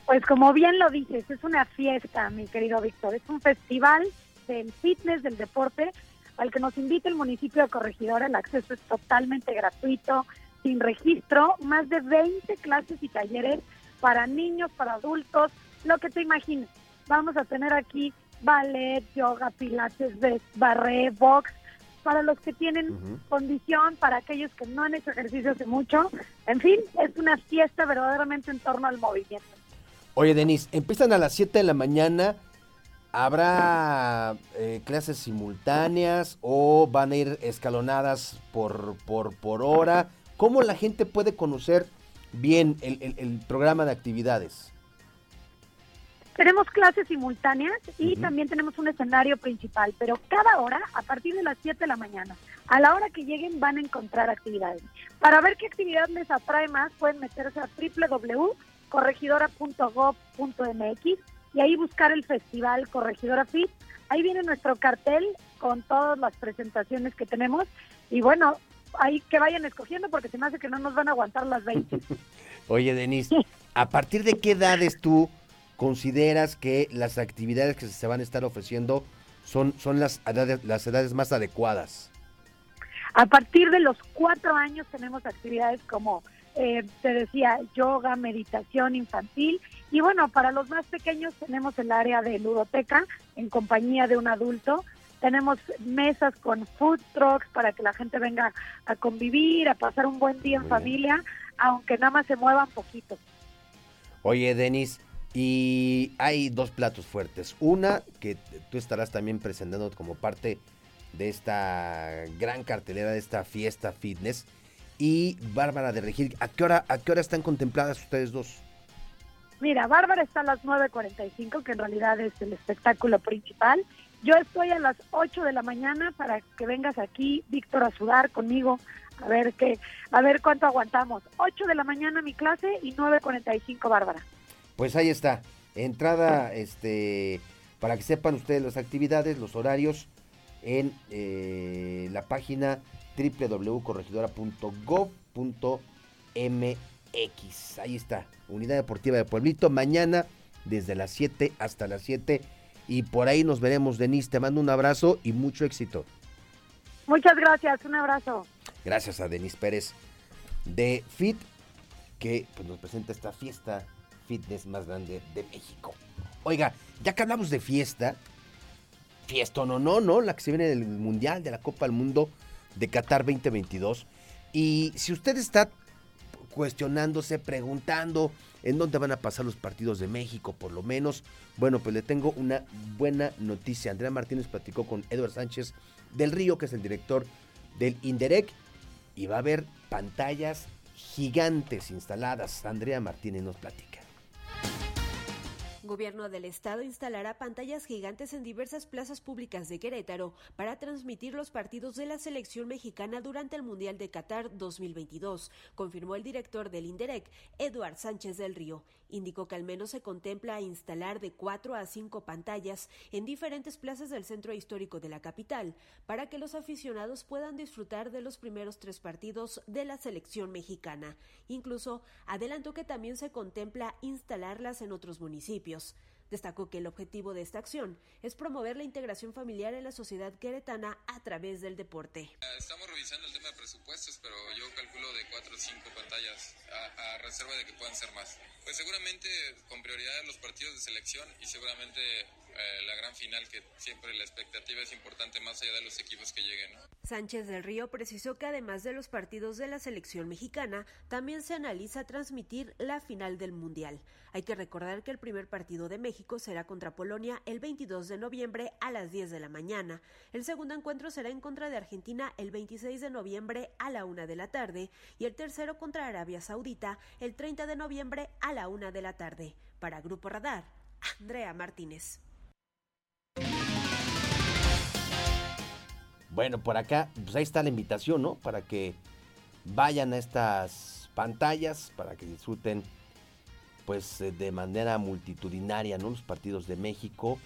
Pues como bien lo dices, es una fiesta, mi querido Víctor. Es un festival del fitness, del deporte, al que nos invita el municipio de Corregidora. El acceso es totalmente gratuito, sin registro. Más de 20 clases y talleres para niños, para adultos, lo que te imagines. Vamos a tener aquí ballet, yoga, pilates, barré, box, para los que tienen condición, para aquellos que no han hecho ejercicio hace mucho. En fin, es una fiesta verdaderamente en torno al movimiento. Oye, Denise, empiezan a las 7 de la mañana. ¿Habrá eh, clases simultáneas o van a ir escalonadas por, por, por hora? ¿Cómo la gente puede conocer bien el, el- el programa de actividades? Tenemos clases simultáneas y también tenemos un escenario principal, pero cada hora, a partir de las 7 de la mañana, a la hora que lleguen van a encontrar actividades. Para ver qué actividad les atrae más, pueden meterse a www.corregidora.gov.mx y ahí buscar el festival Corregidora Fit. Ahí viene nuestro cartel con todas las presentaciones que tenemos y bueno, ahí que vayan escogiendo porque se me hace que no nos van a aguantar las 20. [LAUGHS] Oye, Denise, ¿a partir de qué edades tú consideras que las actividades que se van a estar ofreciendo son, son las, edades, las edades más adecuadas? A partir de los cuatro años tenemos actividades como, eh, te decía, yoga, meditación infantil. Y bueno, para los más pequeños tenemos el área de ludoteca en compañía de un adulto. Tenemos mesas con food trucks para que la gente venga a convivir, a pasar un buen día en familia, aunque nada más se muevan poquito. Oye, Denis, y hay dos platos fuertes. Una que tú estarás también presentando como parte de esta gran cartelera, de esta fiesta fitness. Y Bárbara de Regil, ¿a qué hora, a qué hora están contempladas ustedes dos? Mira, Bárbara está a las 9.45, que en realidad es el espectáculo principal. Yo estoy a las 8 de la mañana para que vengas aquí, Víctor, a sudar conmigo, a ver qué, a ver cuánto aguantamos. 8 de la mañana mi clase y 9.45 Bárbara. Pues ahí está. Entrada, este, para que sepan ustedes las actividades, los horarios, en eh, la página www.corregidora.gov.mx. Ahí está, Unidad Deportiva de Pueblito, mañana desde las 7 hasta las 7. Y por ahí nos veremos, Denise. Te mando un abrazo y mucho éxito. Muchas gracias, un abrazo. Gracias a Denise Pérez de FIT, que pues, nos presenta esta fiesta fitness más grande de México. Oiga, ya que hablamos de fiesta, fiesta no, no, no, la que se viene del Mundial de la Copa del Mundo de Qatar 2022. Y si usted está cuestionándose, preguntando en dónde van a pasar los partidos de México, por lo menos, bueno, pues le tengo una buena noticia. Andrea Martínez platicó con Edward Sánchez del Río, que es el director del Inderec, y va a haber pantallas gigantes instaladas. Andrea Martínez nos platica. Gobierno del Estado instalará pantallas gigantes en diversas plazas públicas de Querétaro para transmitir los partidos de la selección mexicana durante el Mundial de Qatar 2022, confirmó el director del INDEREC, Eduard Sánchez del Río. Indicó que al menos se contempla instalar de cuatro a cinco pantallas en diferentes plazas del centro histórico de la capital para que los aficionados puedan disfrutar de los primeros tres partidos de la selección mexicana. Incluso adelantó que también se contempla instalarlas en otros municipios. Destacó que el objetivo de esta acción es promover la integración familiar en la sociedad queretana a través del deporte. Estamos revisando el tema de presupuestos, pero yo calculo de cuatro o cinco pantallas a, a reserva de que puedan ser más. Pues seguramente con prioridad los partidos de selección y seguramente eh, la gran final que siempre la expectativa es importante más allá de los equipos que lleguen. Sánchez del Río precisó que además de los partidos de la selección mexicana, también se analiza transmitir la final del Mundial. Hay que recordar que el primer partido de México será contra Polonia el 22 de noviembre a las 10 de la mañana. El segundo encuentro será en contra de Argentina el 26 de noviembre a la 1 de la tarde y el tercero contra Arabia Saudita el 30 de noviembre a la 1 de la tarde. Para Grupo Radar, Andrea Martínez. Bueno, por acá, pues ahí está la invitación, ¿no? Para que vayan a estas pantallas, para que disfruten, pues eh, de manera multitudinaria, ¿no? Los partidos de México.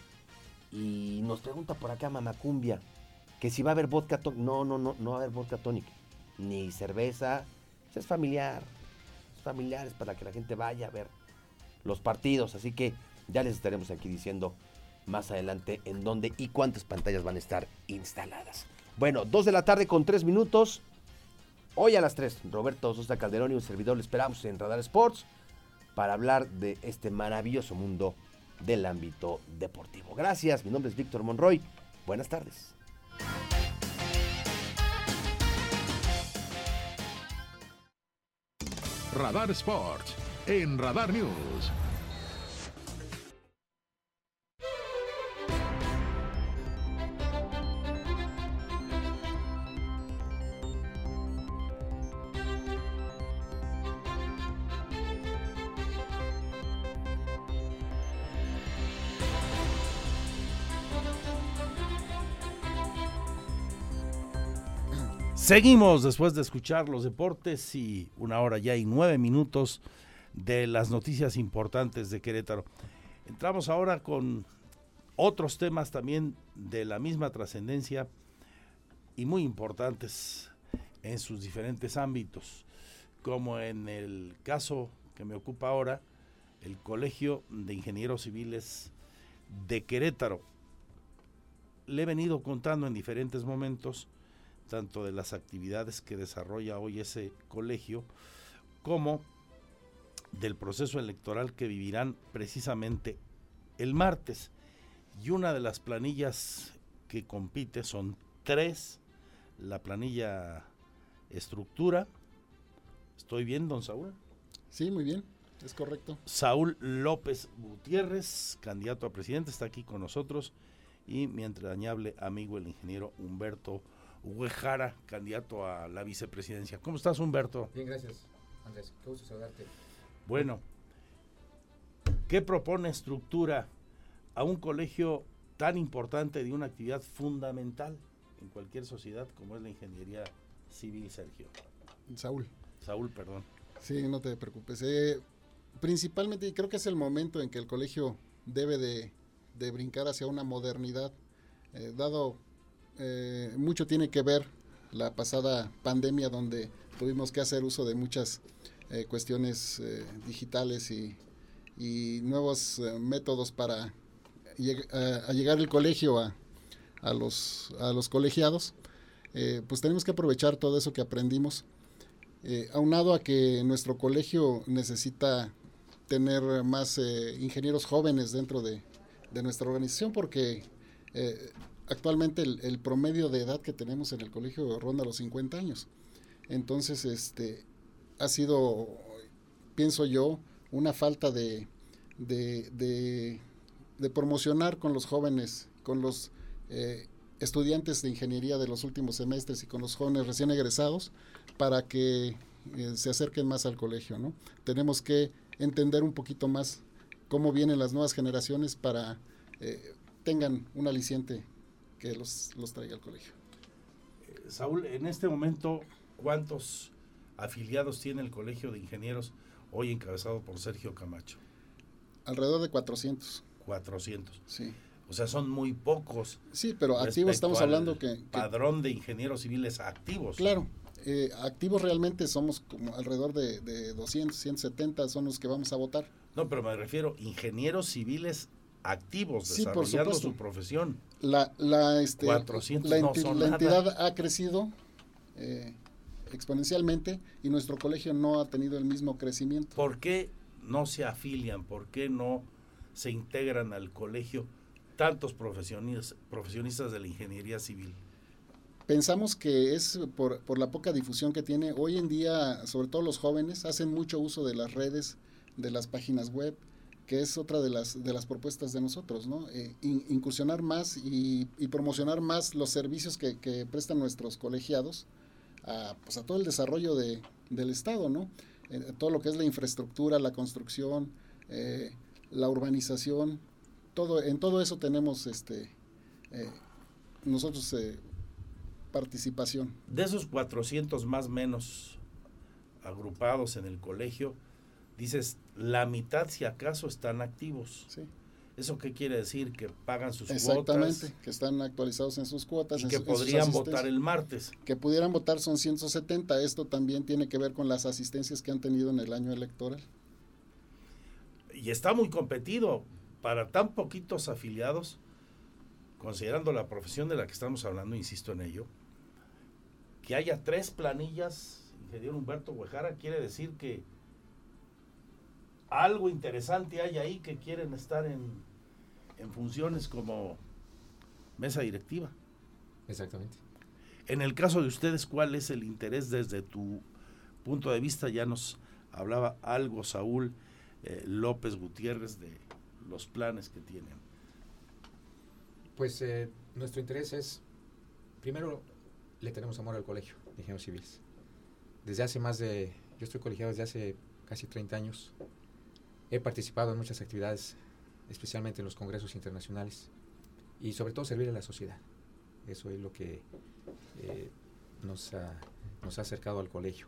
Y nos pregunta por acá Mamacumbia, que si va a haber vodka tonic. No, no, no, no va a haber vodka tonic. Ni cerveza. Es familiar. Es familiar, es para que la gente vaya a ver los partidos. Así que ya les estaremos aquí diciendo más adelante en dónde y cuántas pantallas van a estar instaladas. Bueno, 2 de la tarde con 3 minutos. Hoy a las 3, Roberto Sosa Calderón y un servidor le esperamos en Radar Sports para hablar de este maravilloso mundo del ámbito deportivo. Gracias, mi nombre es Víctor Monroy. Buenas tardes. Radar Sports en Radar News. Seguimos después de escuchar los deportes y una hora ya y nueve minutos de las noticias importantes de Querétaro. Entramos ahora con otros temas también de la misma trascendencia y muy importantes en sus diferentes ámbitos, como en el caso que me ocupa ahora, el Colegio de Ingenieros Civiles de Querétaro. Le he venido contando en diferentes momentos tanto de las actividades que desarrolla hoy ese colegio, como del proceso electoral que vivirán precisamente el martes. Y una de las planillas que compite son tres, la planilla estructura. ¿Estoy bien, don Saúl? Sí, muy bien, es correcto. Saúl López Gutiérrez, candidato a presidente, está aquí con nosotros. Y mi entrañable amigo, el ingeniero Humberto Huejara, candidato a la vicepresidencia. ¿Cómo estás, Humberto? Bien, gracias, Andrés. Qué gusto saludarte. Bueno, ¿qué propone estructura a un colegio tan importante de una actividad fundamental en cualquier sociedad como es la ingeniería civil, Sergio? Saúl. Saúl, perdón. Sí, no te preocupes. Eh, principalmente creo que es el momento en que el colegio debe de, de brincar hacia una modernidad, eh, dado eh, mucho tiene que ver la pasada pandemia donde tuvimos que hacer uso de muchas eh, cuestiones eh, digitales y, nuevos métodos para llegar el colegio a, los, a los colegiados. pues tenemos que aprovechar todo eso que aprendimos. aunado a que nuestro colegio necesita tener más ingenieros jóvenes dentro de, de, nuestra organización porque actualmente el, promedio de edad que tenemos en el colegio ronda los 50 años. Entonces, este, ha sido, pienso yo, una falta de, promocionar con los jóvenes, con los eh, estudiantes de ingeniería de los últimos semestres y con los jóvenes recién egresados para que eh, se acerquen más al colegio. ¿no? Tenemos que entender un poquito más cómo vienen las nuevas generaciones para eh, tengan un aliciente que los, los traiga al colegio. Eh, Saúl, en este momento, ¿cuántos afiliados tiene el Colegio de Ingenieros hoy encabezado por Sergio Camacho? Alrededor de 400. 400. Sí. O sea, son muy pocos. Sí, pero activos estamos hablando que, Padrón de ingenieros civiles activos. Claro, eh, activos realmente somos como alrededor de, de 200, 170 son los que vamos a votar. No, pero me refiero ingenieros civiles activos Sí, por desarrollando supuesto. su profesión. La, la, este, 400 la, enti- entidad ha crecido eh, exponencialmente y nuestro colegio no ha tenido el mismo crecimiento. ¿Por qué no se afilian? ¿Por qué no se integran al colegio tantos profesionistas, profesionistas de la ingeniería civil? Pensamos que es por, por la poca difusión que tiene. Hoy en día, sobre todo los jóvenes, hacen mucho uso de las redes, de las páginas web, que es otra de las, de las propuestas de nosotros, ¿no? Eh, in- incursionar más y, promocionar más los servicios que, prestan nuestros colegiados a, pues, a todo el desarrollo de, del Estado, ¿no? Eh, todo lo que es la infraestructura, la construcción, eh, la urbanización, todo, en todo eso tenemos este, nosotros participación. De esos 400 más menos agrupados en el colegio, dices, la mitad si acaso están activos. ¿Eso qué quiere decir? Que pagan sus Exactamente, cuotas que están actualizados en sus cuotas. y en que su- podrían votar el martes. Que pudieran votar son 170. Esto también tiene que ver con las asistencias que han tenido en el año electoral. Y está muy competido para tan poquitos afiliados, considerando la profesión de la que estamos hablando, insisto en ello, que haya tres planillas, ingeniero Humberto Guejara, quiere decir que algo interesante hay ahí que quieren estar en, en funciones como mesa directiva. Exactamente. En el caso de ustedes, ¿cuál es el interés desde tu punto de vista? Ya nos hablaba algo Saúl eh, López Gutiérrez de los planes que tienen. Pues eh, nuestro interés es, primero, le tenemos amor al colegio de ingenieros civiles. Desde hace más de, yo estoy colegiado desde hace casi 30 años. He participado en muchas actividades, especialmente en los congresos internacionales, y sobre todo servir a la sociedad. Eso es lo que eh, nos, ha, nos ha acercado al colegio.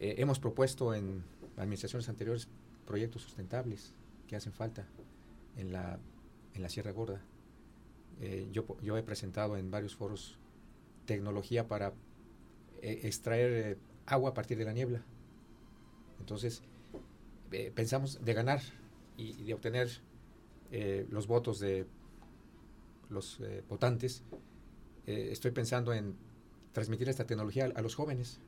Eh, hemos propuesto en administraciones anteriores proyectos sustentables que hacen falta en la, en la Sierra Gorda. Eh, yo, yo he presentado en varios foros tecnología para extraer agua a partir de la niebla. Entonces, eh, pensamos de ganar y, y de obtener eh, los votos de los eh, votantes. eh, estoy pensando en transmitir esta tecnología a, a los jóvenes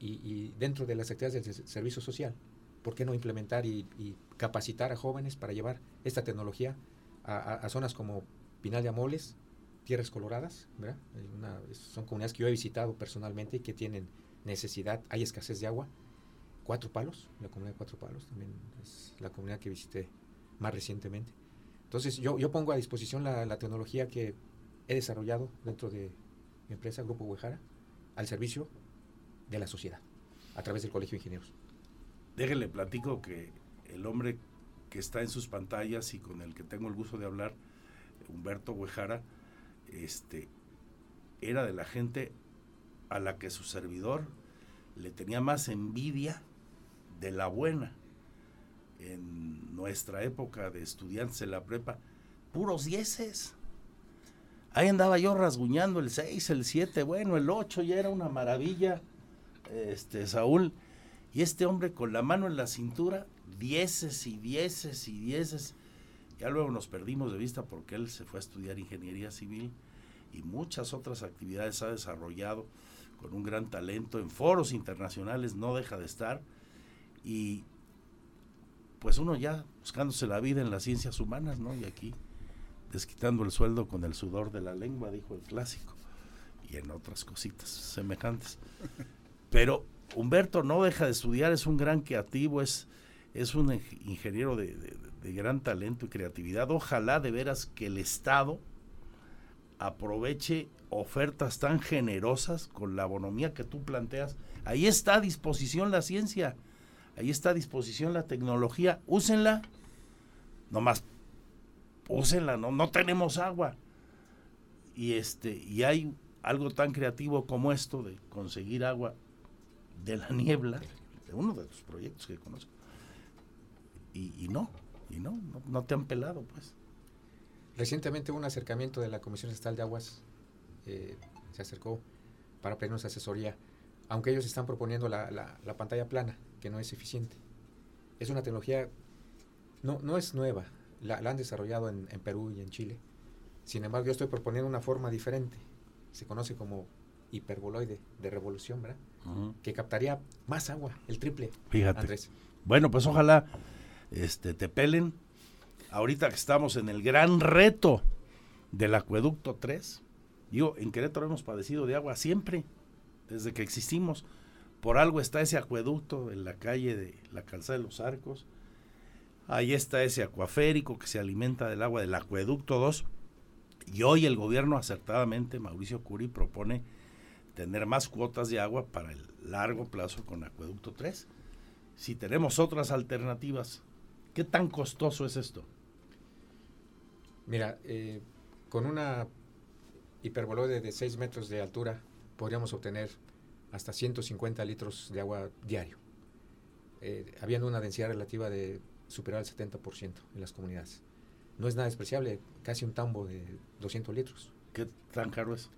y, y dentro de las actividades del se- servicio social. ¿Por qué no implementar y, y capacitar a jóvenes para llevar esta tecnología a, a- a zonas como Pinal de Amoles, Tierras Coloradas, ¿verdad? Una- son comunidades que yo he visitado personalmente y que tienen necesidad, hay escasez de agua. Cuatro Palos, la comunidad de Cuatro Palos, también es la comunidad que visité más recientemente. Entonces, yo, yo pongo a disposición la, la tecnología que he desarrollado dentro de mi empresa, Grupo Huejara, al servicio de la sociedad, a través del Colegio de Ingenieros. Déjenle platico que el hombre que está en sus pantallas y con el que tengo el gusto de hablar, Humberto Guejara, este, era de la gente a la que su servidor le tenía más envidia de la buena. En nuestra época de estudiantes en la prepa, puros dieces. Ahí andaba yo rasguñando el 6, el 7, bueno, el 8 ya era una maravilla, este Saúl. Y este hombre con la mano en la cintura, dieces y dieces y dieces. Ya luego nos perdimos de vista porque él se fue a estudiar ingeniería civil y muchas otras actividades ha desarrollado con un gran talento. En foros internacionales no deja de estar. Y pues uno ya buscándose la vida en las ciencias humanas, ¿no? Y aquí desquitando el sueldo con el sudor de la lengua, dijo el clásico. Y en otras cositas semejantes. Pero Humberto no deja de estudiar, es un gran creativo, es, es un ing- ingeniero de, de- de gran talento y creatividad. Ojalá de veras que el Estado aproveche ofertas tan generosas con la bonomía que tú planteas. Ahí está a disposición la ciencia, ahí está a disposición la tecnología, úsenla. Nomás úsenla, no, no tenemos agua. Y este, y hay algo tan creativo como esto de conseguir agua de la niebla, de uno de los proyectos que conozco. Y, no, y no, no, no te han pelado, pues. Recientemente hubo un acercamiento de la Comisión Estatal de Aguas, eh, se acercó para pedirnos asesoría, aunque ellos están proponiendo la, la- la pantalla plana, que no es eficiente. Es una tecnología, no, no es nueva, la, han desarrollado en, Perú y en Chile. Sin embargo, yo estoy proponiendo una forma diferente. Se conoce como hiperboloide de revolución, ¿verdad? Que captaría más agua, el triple. Fíjate. Bueno, pues ojalá este, te pelen. Ahorita que estamos en el gran reto del acueducto 3, digo, en Querétaro hemos padecido de agua siempre, desde que existimos. Por algo está ese acueducto en la calle de la calzada de los arcos. Ahí está ese acuaférico que se alimenta del agua del acueducto 2. Y hoy el gobierno acertadamente, Mauricio Curi, propone tener más cuotas de agua para el largo plazo con acueducto 3. Si tenemos otras alternativas, ¿qué tan costoso es esto? Mira, eh, con una hiperboloide de 6 metros de altura podríamos obtener hasta 150 litros de agua diario, eh, habiendo una densidad relativa de superar el 70% en las comunidades. No es nada despreciable, casi un tambo de 200 litros. ¿Qué tan caro es?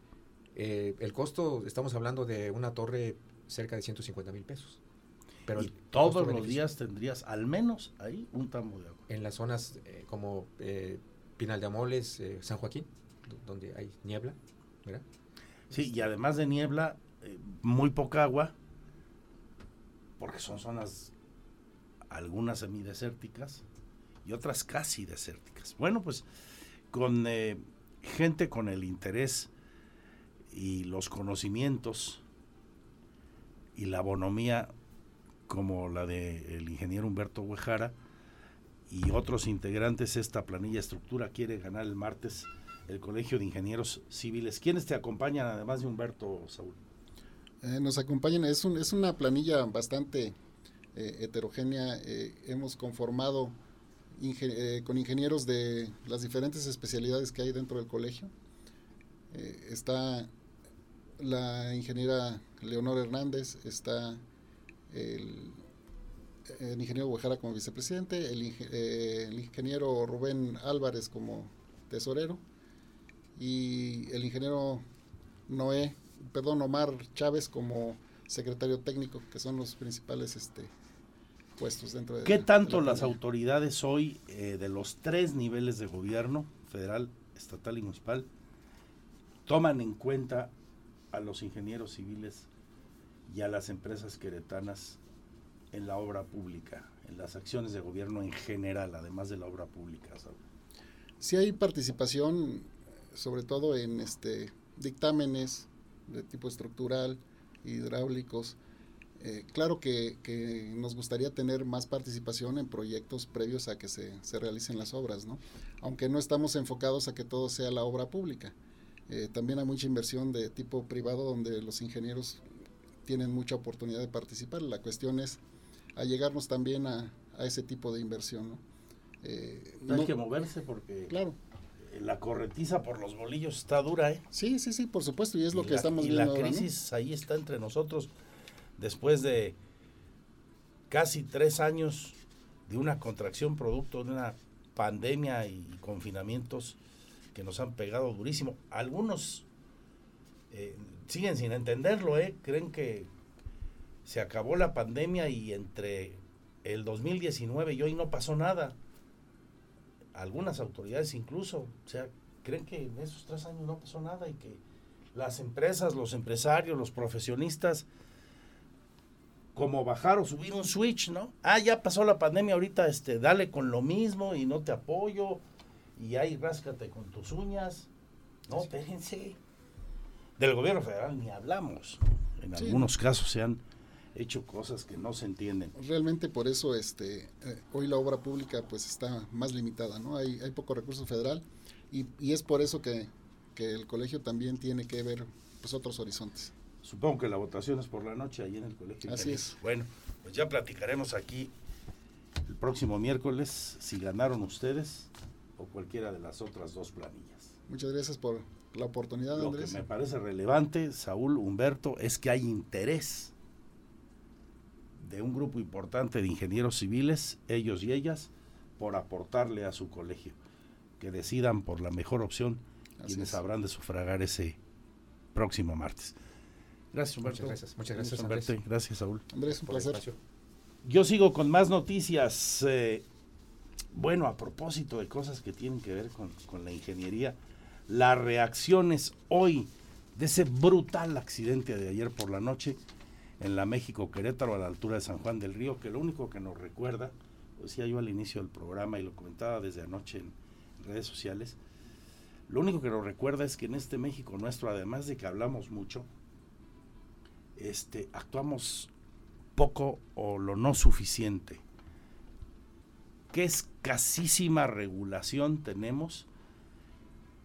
Eh, el costo, estamos hablando de una torre cerca de 150 mil pesos. Pero y todos los días tendrías al menos ahí un tambo de agua. En las zonas eh, como Pinal de Amoles, San Joaquín, donde hay niebla, ¿verdad? Sí, y además de niebla, eh, muy poca agua, porque son zonas algunas semidesérticas y otras casi desérticas. Bueno, pues con eh, gente con el interés y los conocimientos y la bonomía como la del ingeniero Humberto Huejara y otros integrantes, esta planilla estructura quiere ganar el martes el Colegio de Ingenieros Civiles. ¿Quiénes te acompañan además de Humberto Saúl? Eh, nos acompañan, es, un, es una planilla bastante eh, heterogénea. Eh, hemos conformado con ingenieros de las diferentes especialidades que hay dentro del colegio. está la ingeniera Leonor Hernández, está el, ingeniero Guajara como vicepresidente, el, el ingeniero Rubén Álvarez como tesorero y el ingeniero Noé perdón, Omar Chávez como secretario técnico, que son los principales este, puestos dentro de... ¿Qué tanto las autoridades hoy eh, de los tres niveles de gobierno, federal, estatal y municipal, toman en cuenta a los ingenieros civiles y a las empresas queretanas en la obra pública, en las acciones de gobierno en general, además de la obra pública? Si hay participación, sobre todo en este dictámenes, de tipo estructural, hidráulicos. Eh, claro que, nos gustaría tener más participación en proyectos previos a que se, realicen las obras, ¿no? aunque no estamos enfocados a que todo sea la obra pública. Eh, también hay mucha inversión de tipo privado donde los ingenieros tienen mucha oportunidad de participar. La cuestión es allegarnos también a, ese tipo de inversión. ¿no? Eh, hay que moverse porque... Claro la corretiza por los bolillos está dura, ¿eh? Sí, sí, sí, por supuesto, y es lo que estamos viendo. Y la crisis ahí está entre nosotros después de casi tres años de una contracción producto de una pandemia y confinamientos que nos han pegado durísimo. Algunos eh, siguen sin entenderlo, ¿eh? Creen que se acabó la pandemia y entre el 2019 y hoy no pasó nada algunas autoridades incluso, o sea, creen que en esos tres años no pasó nada y que las empresas, los empresarios, los profesionistas, como bajar o subir un switch, ¿no? Ah, ya pasó la pandemia, ahorita este, dale con lo mismo y no te apoyo y ahí ráscate con tus uñas. No, espérense. Del gobierno federal ni hablamos. En algunos casos se han hecho cosas que no se entienden. Realmente por eso este eh, hoy la obra pública pues está más limitada, ¿no? Hay, hay poco recurso federal y, y es por eso que, que, el colegio también tiene que ver pues otros horizontes. Supongo que la votación es por la noche ahí en el colegio. Así es. Bueno, pues ya platicaremos aquí el próximo miércoles si ganaron ustedes o cualquiera de las otras dos planillas. Muchas gracias por la oportunidad, Lo que me parece relevante, Saúl, Humberto, es que hay interés de un grupo importante de ingenieros civiles, ellos y ellas, por aportarle a su colegio. Que decidan por la mejor opción quienes habrán de sufragar ese próximo martes. Gracias, Humberto. Muchas gracias. Muchas gracias, Andrés. Gracias, Saúl. Andrés, un placer. Yo sigo con más noticias. Eh, bueno, a propósito de cosas que tienen que ver con, con la ingeniería, las reacciones hoy de ese brutal accidente de ayer por la noche en la México Querétaro a la altura de San Juan del Río, que lo único que nos recuerda, decía yo al inicio del programa y lo comentaba desde anoche en redes sociales, lo único que nos recuerda es que en este México nuestro, además de que hablamos mucho, este, actuamos poco o lo no suficiente. Qué escasísima regulación tenemos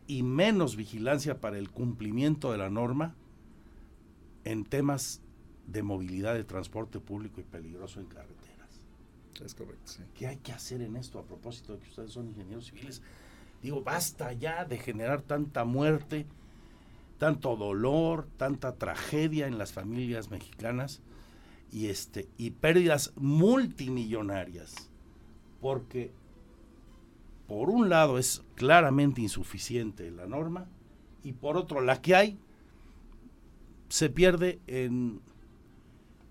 y menos vigilancia para el cumplimiento de la norma en temas de movilidad de transporte público y peligroso en carreteras. Es correcto, sí. ¿Qué hay que hacer en esto a propósito de que ustedes son ingenieros civiles? Digo, basta ya de generar tanta muerte, tanto dolor, tanta tragedia en las familias mexicanas y este y pérdidas multimillonarias, porque por un lado es claramente insuficiente la norma y por otro la que hay se pierde en,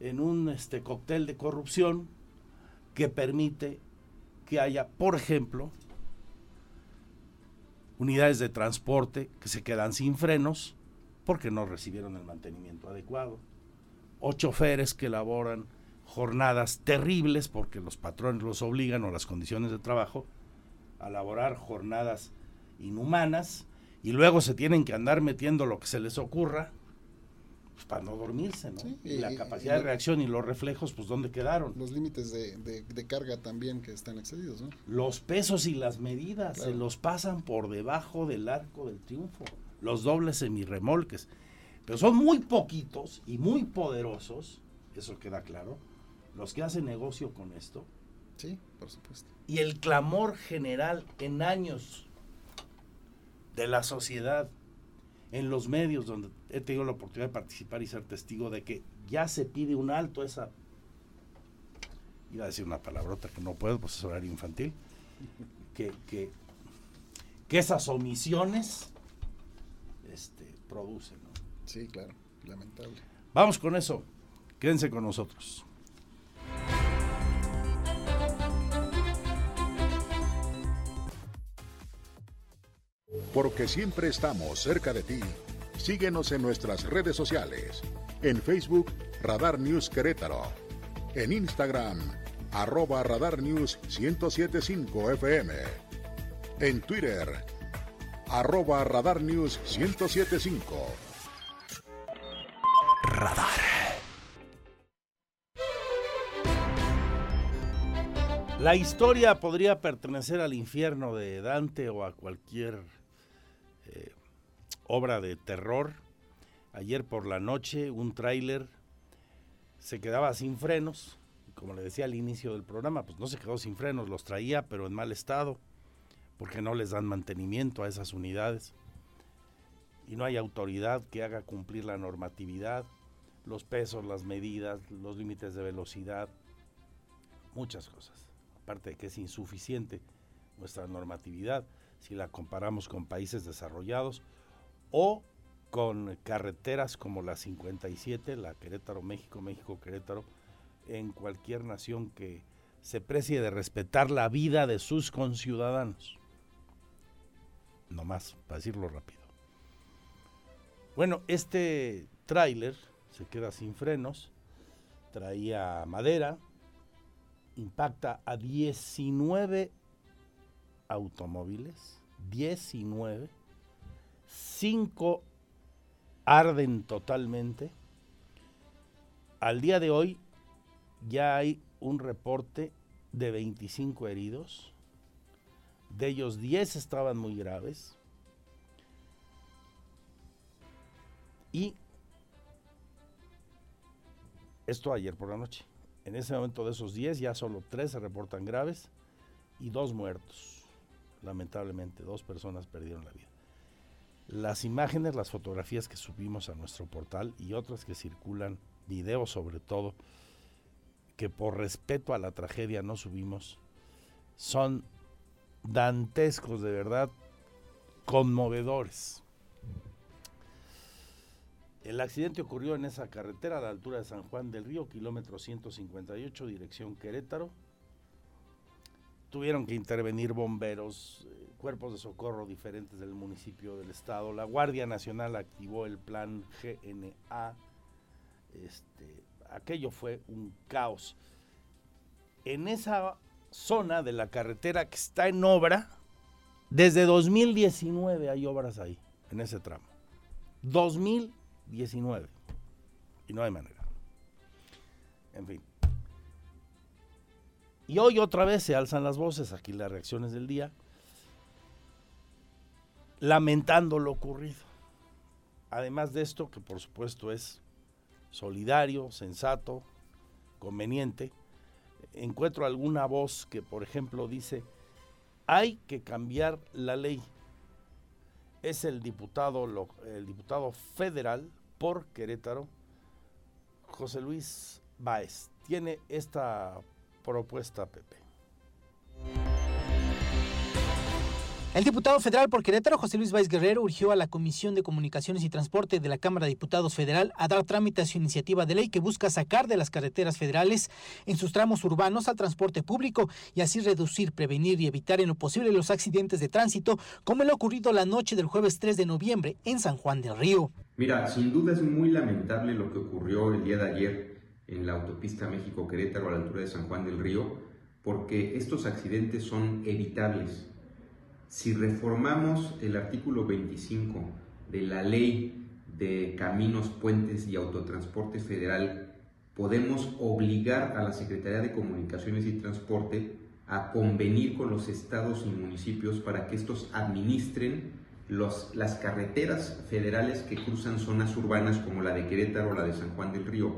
en un este, cóctel de corrupción que permite que haya, por ejemplo, unidades de transporte que se quedan sin frenos porque no recibieron el mantenimiento adecuado, o choferes que elaboran jornadas terribles porque los patrones los obligan o las condiciones de trabajo a elaborar jornadas inhumanas y luego se tienen que andar metiendo lo que se les ocurra pues, para no dormirse, ¿no? Sí, y, la capacidad y- de reacción y los reflejos, pues ¿dónde quedaron? Los límites de, de- de carga también que están excedidos, ¿no? Los pesos y las medidas se los pasan por debajo del arco del triunfo, los dobles semirremolques. Pero son muy poquitos y muy poderosos, eso queda claro, los que hacen negocio con esto. Sí, por supuesto. Y el clamor general en años de la sociedad, en los medios donde he tenido la oportunidad de participar y ser testigo de que ya se pide un alto esa... Iba a decir una palabrota que no puedo, pues es horario infantil. Que, que, que esas omisiones este, producen. ¿no? Sí, claro, lamentable. Vamos con eso. Quédense con nosotros. Porque siempre estamos cerca de ti. Síguenos en nuestras redes sociales. En Facebook, Radar News Querétaro. En Instagram, arroba Radar News 1075 FM. En Twitter, arroba Radar News 1075. Radar. La historia podría pertenecer al infierno de Dante o a cualquier eh, obra de terror. Ayer por la noche un tráiler se quedaba sin frenos. Como le decía al inicio del programa, pues no se quedó sin frenos, los traía pero en mal estado porque no les dan mantenimiento a esas unidades. Y no hay autoridad que haga cumplir la normatividad, los pesos, las medidas, los límites de velocidad, muchas cosas aparte de que es insuficiente nuestra normatividad si la comparamos con países desarrollados o con carreteras como la 57, la Querétaro México, México Querétaro, en cualquier nación que se precie de respetar la vida de sus conciudadanos. No más, para decirlo rápido. Bueno, este tráiler se queda sin frenos, traía madera, impacta a 19 automóviles, 19, 5 arden totalmente. Al día de hoy ya hay un reporte de 25 heridos, de ellos 10 estaban muy graves y esto ayer por la noche. En ese momento de esos 10 ya solo 3 se reportan graves y 2 muertos. Lamentablemente, dos personas perdieron la vida. Las imágenes, las fotografías que subimos a nuestro portal y otras que circulan, videos sobre todo, que por respeto a la tragedia no subimos, son dantescos de verdad, conmovedores. El accidente ocurrió en esa carretera a la altura de San Juan del Río, kilómetro 158, dirección Querétaro. Tuvieron que intervenir bomberos, eh, cuerpos de socorro diferentes del municipio del estado. La Guardia Nacional activó el plan GNA. Este, aquello fue un caos. En esa zona de la carretera que está en obra, desde 2019 hay obras ahí, en ese tramo. 2019. Y no hay manera. En fin. Y hoy otra vez se alzan las voces, aquí las reacciones del día, lamentando lo ocurrido. Además de esto, que por supuesto es solidario, sensato, conveniente, encuentro alguna voz que, por ejemplo, dice, hay que cambiar la ley. Es el diputado, el diputado federal por Querétaro, José Luis Báez. Tiene esta propuesta, Pepe. El diputado federal por Querétaro, José Luis Báez Guerrero, urgió a la Comisión de Comunicaciones y Transporte de la Cámara de Diputados Federal a dar trámite a su iniciativa de ley que busca sacar de las carreteras federales en sus tramos urbanos al transporte público y así reducir, prevenir y evitar en lo posible los accidentes de tránsito, como lo ocurrido la noche del jueves 3 de noviembre en San Juan del Río. Mira, sin duda es muy lamentable lo que ocurrió el día de ayer en la autopista México-Querétaro a la altura de San Juan del Río, porque estos accidentes son evitables si reformamos el artículo 25 de la ley de caminos, puentes y autotransporte federal, podemos obligar a la Secretaría de Comunicaciones y Transporte a convenir con los estados y municipios para que estos administren los, las carreteras federales que cruzan zonas urbanas como la de Querétaro o la de San Juan del Río.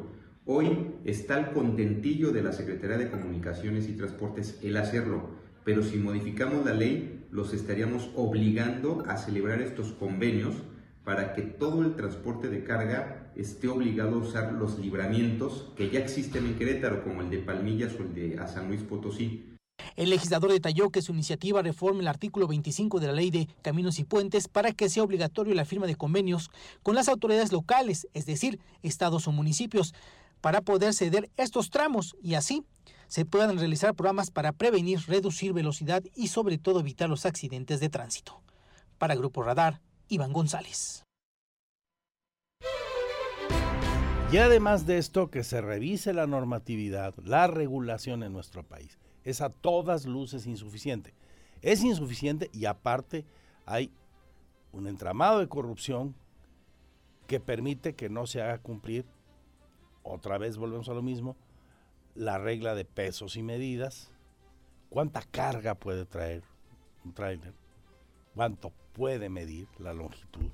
Hoy está el contentillo de la Secretaría de Comunicaciones y Transportes el hacerlo, pero si modificamos la ley los estaríamos obligando a celebrar estos convenios para que todo el transporte de carga esté obligado a usar los libramientos que ya existen en Querétaro, como el de Palmillas o el de a San Luis Potosí. El legislador detalló que su iniciativa reforma el artículo 25 de la Ley de Caminos y Puentes para que sea obligatorio la firma de convenios con las autoridades locales, es decir, estados o municipios, para poder ceder estos tramos y así se puedan realizar programas para prevenir, reducir velocidad y sobre todo evitar los accidentes de tránsito. Para Grupo Radar, Iván González. Y además de esto, que se revise la normatividad, la regulación en nuestro país. Es a todas luces insuficiente. Es insuficiente y aparte hay un entramado de corrupción que permite que no se haga cumplir, otra vez volvemos a lo mismo, la regla de pesos y medidas, cuánta carga puede traer un trailer, cuánto puede medir la longitud,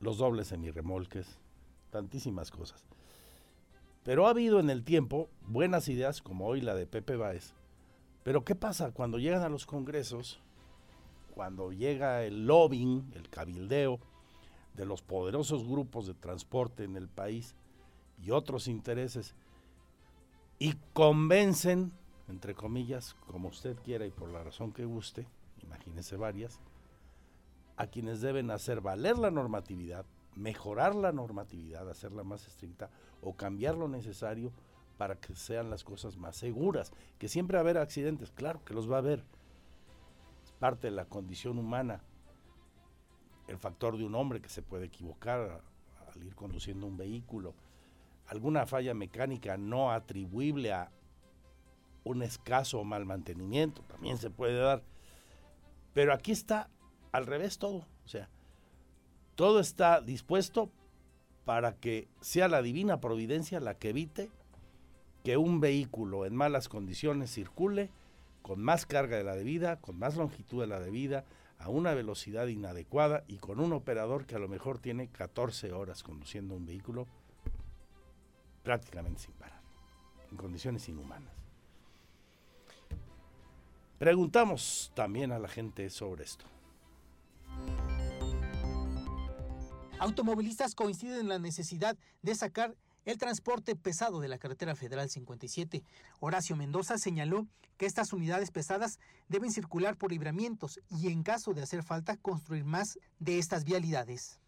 los dobles semirremolques, tantísimas cosas. Pero ha habido en el tiempo buenas ideas como hoy la de Pepe Báez. Pero ¿qué pasa cuando llegan a los congresos? Cuando llega el lobbying, el cabildeo de los poderosos grupos de transporte en el país, y otros intereses y convencen, entre comillas, como usted quiera y por la razón que guste, imagínese varias, a quienes deben hacer valer la normatividad, mejorar la normatividad, hacerla más estricta o cambiar lo necesario para que sean las cosas más seguras. Que siempre va a haber accidentes, claro que los va a haber. Es parte de la condición humana. El factor de un hombre que se puede equivocar al ir conduciendo un vehículo alguna falla mecánica no atribuible a un escaso mal mantenimiento, también se puede dar. Pero aquí está al revés todo, o sea, todo está dispuesto para que sea la divina providencia la que evite que un vehículo en malas condiciones circule con más carga de la debida, con más longitud de la debida, a una velocidad inadecuada y con un operador que a lo mejor tiene 14 horas conduciendo un vehículo prácticamente sin parar, en condiciones inhumanas. Preguntamos también a la gente sobre esto. Automovilistas coinciden en la necesidad de sacar el transporte pesado de la carretera federal 57. Horacio Mendoza señaló que estas unidades pesadas deben circular por libramientos y en caso de hacer falta construir más de estas vialidades.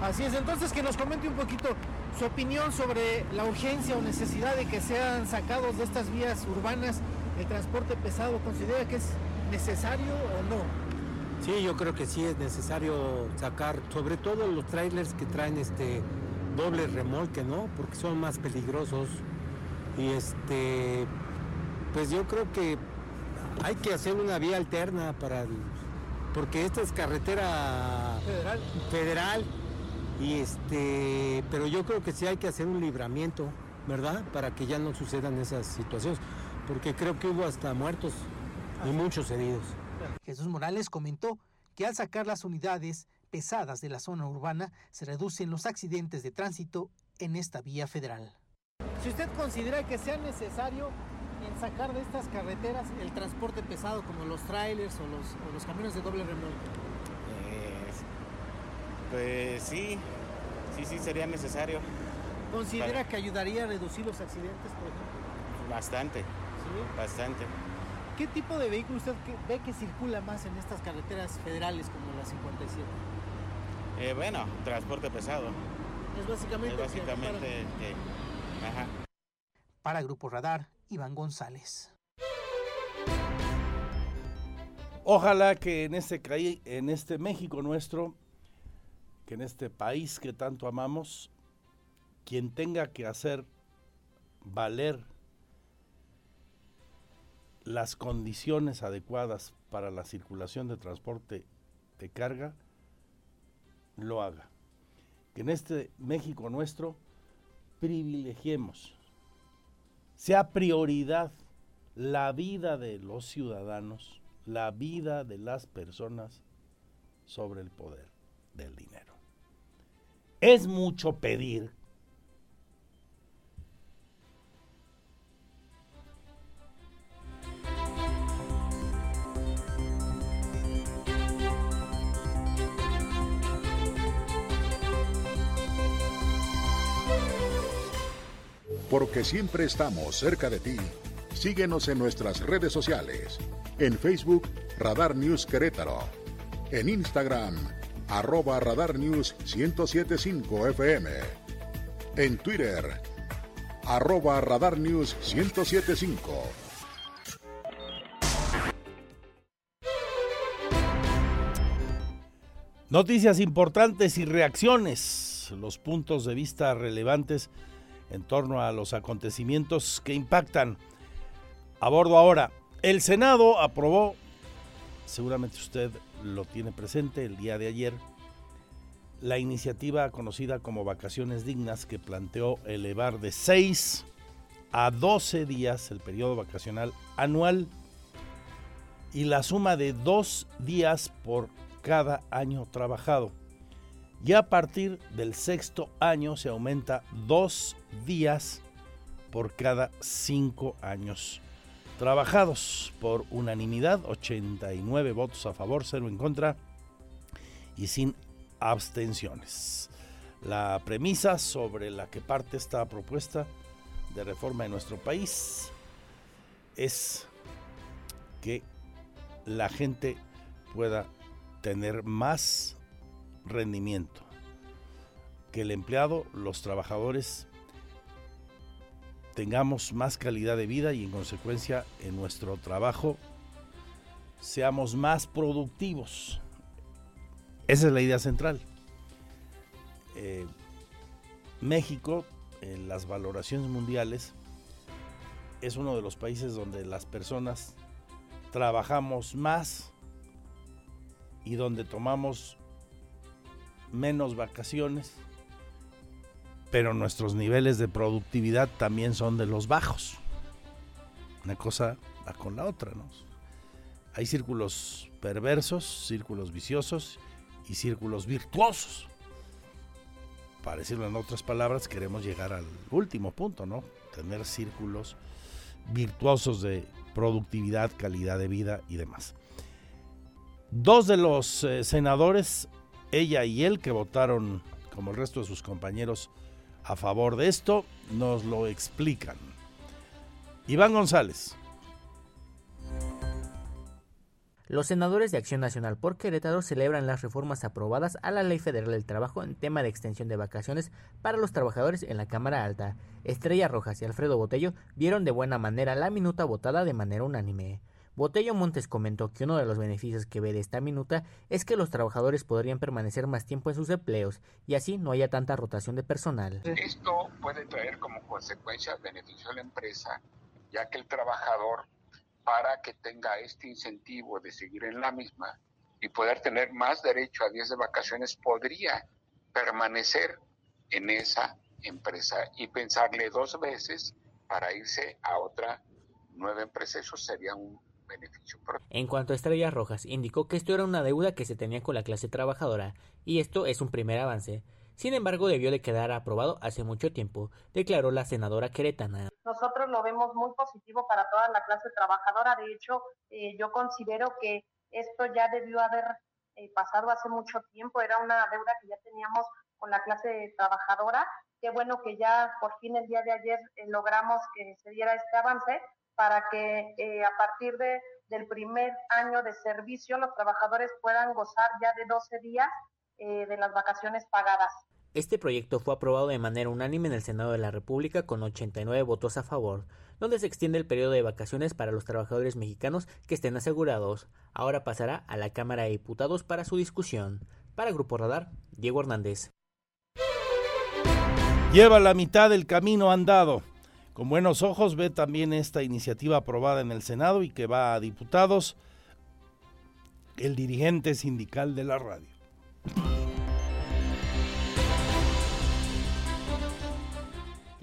Así es, entonces que nos comente un poquito su opinión sobre la urgencia o necesidad de que sean sacados de estas vías urbanas el transporte pesado. ¿Considera que es necesario o no? Sí, yo creo que sí es necesario sacar, sobre todo los trailers que traen este doble remolque, ¿no? Porque son más peligrosos. Y este, pues yo creo que hay que hacer una vía alterna para porque esta es carretera federal. federal y este, pero yo creo que sí hay que hacer un libramiento, ¿verdad? Para que ya no sucedan esas situaciones, porque creo que hubo hasta muertos y muchos heridos. Jesús Morales comentó que al sacar las unidades pesadas de la zona urbana se reducen los accidentes de tránsito en esta vía federal. Si usted considera que sea necesario en sacar de estas carreteras el transporte pesado como los trailers o los, o los camiones de doble remolque. Pues sí, sí, sí sería necesario. ¿Considera que ayudaría a reducir los accidentes, por ejemplo? Bastante. ¿Sí? Bastante. ¿Qué tipo de vehículo usted ve que circula más en estas carreteras federales como la 57? Eh, bueno, transporte pesado. Es básicamente. Es básicamente que, ajá. Para Grupo Radar, Iván González. Ojalá que en este, en este México nuestro que en este país que tanto amamos, quien tenga que hacer valer las condiciones adecuadas para la circulación de transporte de carga, lo haga. Que en este México nuestro privilegiemos, sea prioridad la vida de los ciudadanos, la vida de las personas sobre el poder del dinero. Es mucho pedir. Porque siempre estamos cerca de ti. Síguenos en nuestras redes sociales. En Facebook, Radar News Querétaro. En Instagram, arroba Radar News 1075 FM. En Twitter, arroba Radar News 1075. Noticias importantes y reacciones, los puntos de vista relevantes en torno a los acontecimientos que impactan. A bordo ahora, el Senado aprobó, seguramente usted lo tiene presente el día de ayer, la iniciativa conocida como Vacaciones Dignas que planteó elevar de 6 a 12 días el periodo vacacional anual y la suma de dos días por cada año trabajado. Y a partir del sexto año se aumenta dos días por cada cinco años trabajados por unanimidad, 89 votos a favor, 0 en contra y sin abstenciones. La premisa sobre la que parte esta propuesta de reforma en nuestro país es que la gente pueda tener más rendimiento, que el empleado, los trabajadores tengamos más calidad de vida y en consecuencia en nuestro trabajo seamos más productivos. Esa es la idea central. Eh, México, en las valoraciones mundiales, es uno de los países donde las personas trabajamos más y donde tomamos menos vacaciones pero nuestros niveles de productividad también son de los bajos. Una cosa va con la otra, ¿no? Hay círculos perversos, círculos viciosos y círculos virtuosos. Para decirlo en otras palabras, queremos llegar al último punto, ¿no? Tener círculos virtuosos de productividad, calidad de vida y demás. Dos de los eh, senadores, ella y él, que votaron, como el resto de sus compañeros, a favor de esto, nos lo explican. Iván González. Los senadores de Acción Nacional por Querétaro celebran las reformas aprobadas a la Ley Federal del Trabajo en tema de extensión de vacaciones para los trabajadores en la Cámara Alta. Estrella Rojas y Alfredo Botello vieron de buena manera la minuta votada de manera unánime. Botello Montes comentó que uno de los beneficios que ve de esta minuta es que los trabajadores podrían permanecer más tiempo en sus empleos y así no haya tanta rotación de personal. Esto puede traer como consecuencia beneficio a la empresa, ya que el trabajador, para que tenga este incentivo de seguir en la misma y poder tener más derecho a días de vacaciones, podría permanecer en esa empresa y pensarle dos veces para irse a otra nueva empresa. Eso sería un beneficio. En cuanto a Estrellas Rojas, indicó que esto era una deuda que se tenía con la clase trabajadora, y esto es un primer avance. Sin embargo, debió de quedar aprobado hace mucho tiempo, declaró la senadora queretana. Nosotros lo vemos muy positivo para toda la clase trabajadora. De hecho, eh, yo considero que esto ya debió haber eh, pasado hace mucho tiempo. Era una deuda que ya teníamos con la clase trabajadora. Qué bueno que ya por fin el día de ayer eh, logramos que se diera este avance para que eh, a partir de, del primer año de servicio los trabajadores puedan gozar ya de 12 días eh, de las vacaciones pagadas. Este proyecto fue aprobado de manera unánime en el Senado de la República con 89 votos a favor, donde se extiende el periodo de vacaciones para los trabajadores mexicanos que estén asegurados. Ahora pasará a la Cámara de Diputados para su discusión. Para Grupo Radar, Diego Hernández. Lleva la mitad del camino andado. Con buenos ojos ve también esta iniciativa aprobada en el Senado y que va a diputados el dirigente sindical de la radio.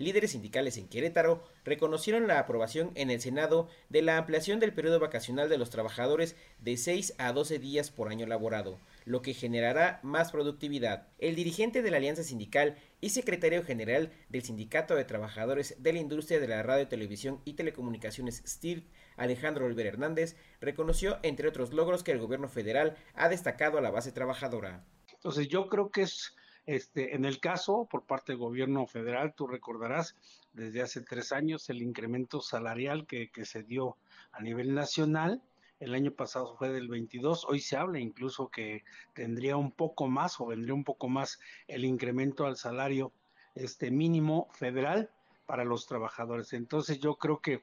líderes sindicales en Querétaro reconocieron la aprobación en el Senado de la ampliación del periodo vacacional de los trabajadores de 6 a 12 días por año laborado, lo que generará más productividad. El dirigente de la Alianza Sindical y secretario general del Sindicato de Trabajadores de la Industria de la Radio, Televisión y Telecomunicaciones STIRT, Alejandro Oliver Hernández, reconoció, entre otros logros, que el gobierno federal ha destacado a la base trabajadora. Entonces yo creo que es este, en el caso, por parte del gobierno federal, tú recordarás, desde hace tres años el incremento salarial que se dio a nivel nacional, el año pasado fue del 22, hoy se habla incluso que tendría un poco más o vendría un poco más el incremento al salario este mínimo federal para los trabajadores. Entonces yo creo que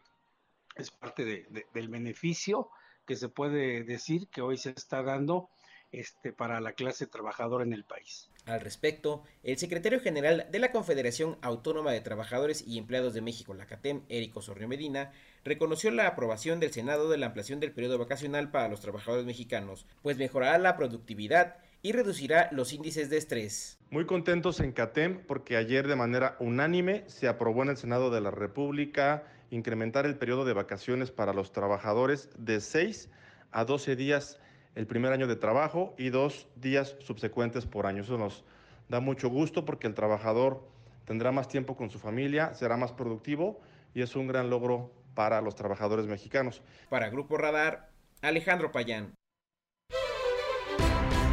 es parte de, del beneficio que se puede decir que hoy se está dando este, para la clase trabajadora en el país. Al respecto, el secretario general de la Confederación Autónoma de Trabajadores y Empleados de México, la CATEM, Érico Sorrio Medina, reconoció la aprobación del Senado de la ampliación del periodo vacacional para los trabajadores mexicanos, pues mejorará la productividad y reducirá los índices de estrés. Muy contentos en CATEM porque ayer de manera unánime se aprobó en el Senado de la República incrementar el periodo de vacaciones para los trabajadores de 6 a 12 días el primer año de trabajo y dos días subsecuentes por año. Eso nos da mucho gusto porque el trabajador tendrá más tiempo con su familia, será más productivo y es un gran logro para los trabajadores mexicanos. Para Grupo Radar, Alejandro Payán.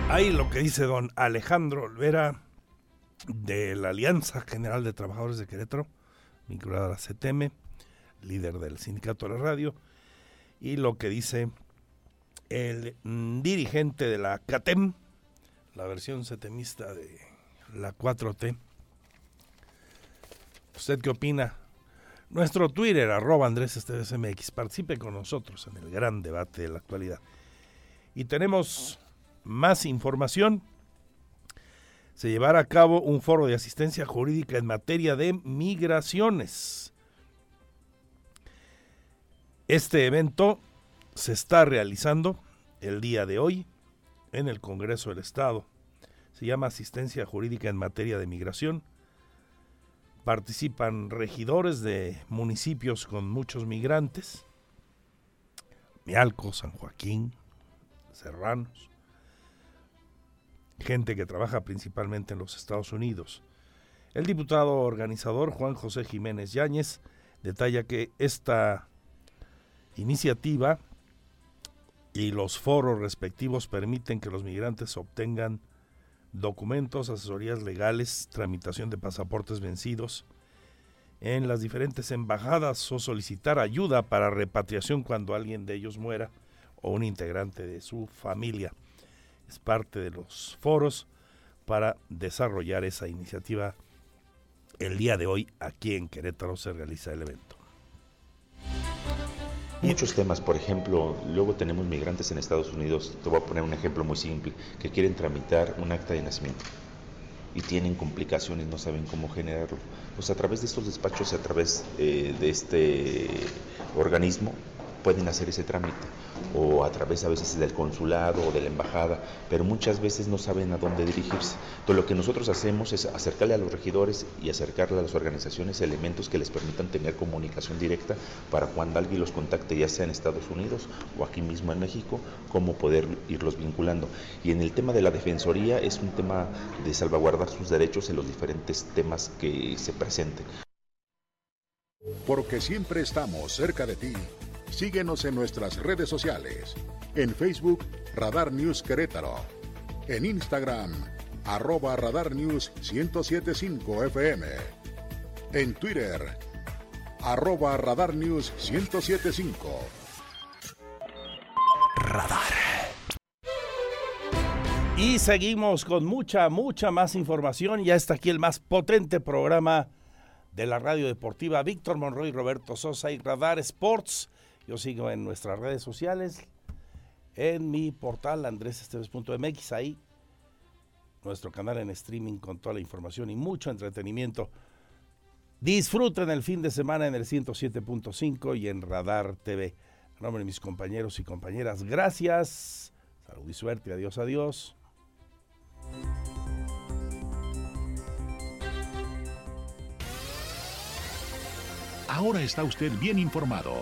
Ahí lo que dice don Alejandro Olvera de la Alianza General de Trabajadores de Querétaro, vinculada a la CTM, líder del sindicato de la radio, y lo que dice el dirigente de la CATEM, la versión setemista de la 4T. ¿Usted qué opina? Nuestro Twitter, arroba Andrés MX, participe con nosotros en el gran debate de la actualidad. Y tenemos más información. Se llevará a cabo un foro de asistencia jurídica en materia de migraciones. Este evento se está realizando el día de hoy en el Congreso del Estado. Se llama Asistencia Jurídica en Materia de Migración. Participan regidores de municipios con muchos migrantes, Mialco, San Joaquín, Serranos, gente que trabaja principalmente en los Estados Unidos. El diputado organizador Juan José Jiménez Yáñez detalla que esta iniciativa y los foros respectivos permiten que los migrantes obtengan documentos, asesorías legales, tramitación de pasaportes vencidos en las diferentes embajadas o solicitar ayuda para repatriación cuando alguien de ellos muera o un integrante de su familia. Es parte de los foros para desarrollar esa iniciativa. El día de hoy aquí en Querétaro se realiza el evento. Muchos temas, por ejemplo, luego tenemos migrantes en Estados Unidos, te voy a poner un ejemplo muy simple, que quieren tramitar un acta de nacimiento y tienen complicaciones, no saben cómo generarlo. Pues a través de estos despachos, a través eh, de este organismo, pueden hacer ese trámite o a través a veces del consulado o de la embajada, pero muchas veces no saben a dónde dirigirse. Entonces lo que nosotros hacemos es acercarle a los regidores y acercarle a las organizaciones elementos que les permitan tener comunicación directa para cuando alguien los contacte, ya sea en Estados Unidos o aquí mismo en México, cómo poder irlos vinculando. Y en el tema de la defensoría es un tema de salvaguardar sus derechos en los diferentes temas que se presenten. Porque siempre estamos cerca de ti. Síguenos en nuestras redes sociales. En Facebook, Radar News Querétaro. En Instagram, arroba Radar News 1075 FM. En Twitter, arroba Radar News 1075. Radar. Y seguimos con mucha, mucha más información. Ya está aquí el más potente programa de la radio deportiva. Víctor Monroy, Roberto Sosa y Radar Sports. Yo sigo en nuestras redes sociales, en mi portal andresesteves.mx, ahí nuestro canal en streaming con toda la información y mucho entretenimiento. Disfruten el fin de semana en el 107.5 y en Radar TV. En nombre de mis compañeros y compañeras, gracias. Salud y suerte. Adiós, adiós. Ahora está usted bien informado.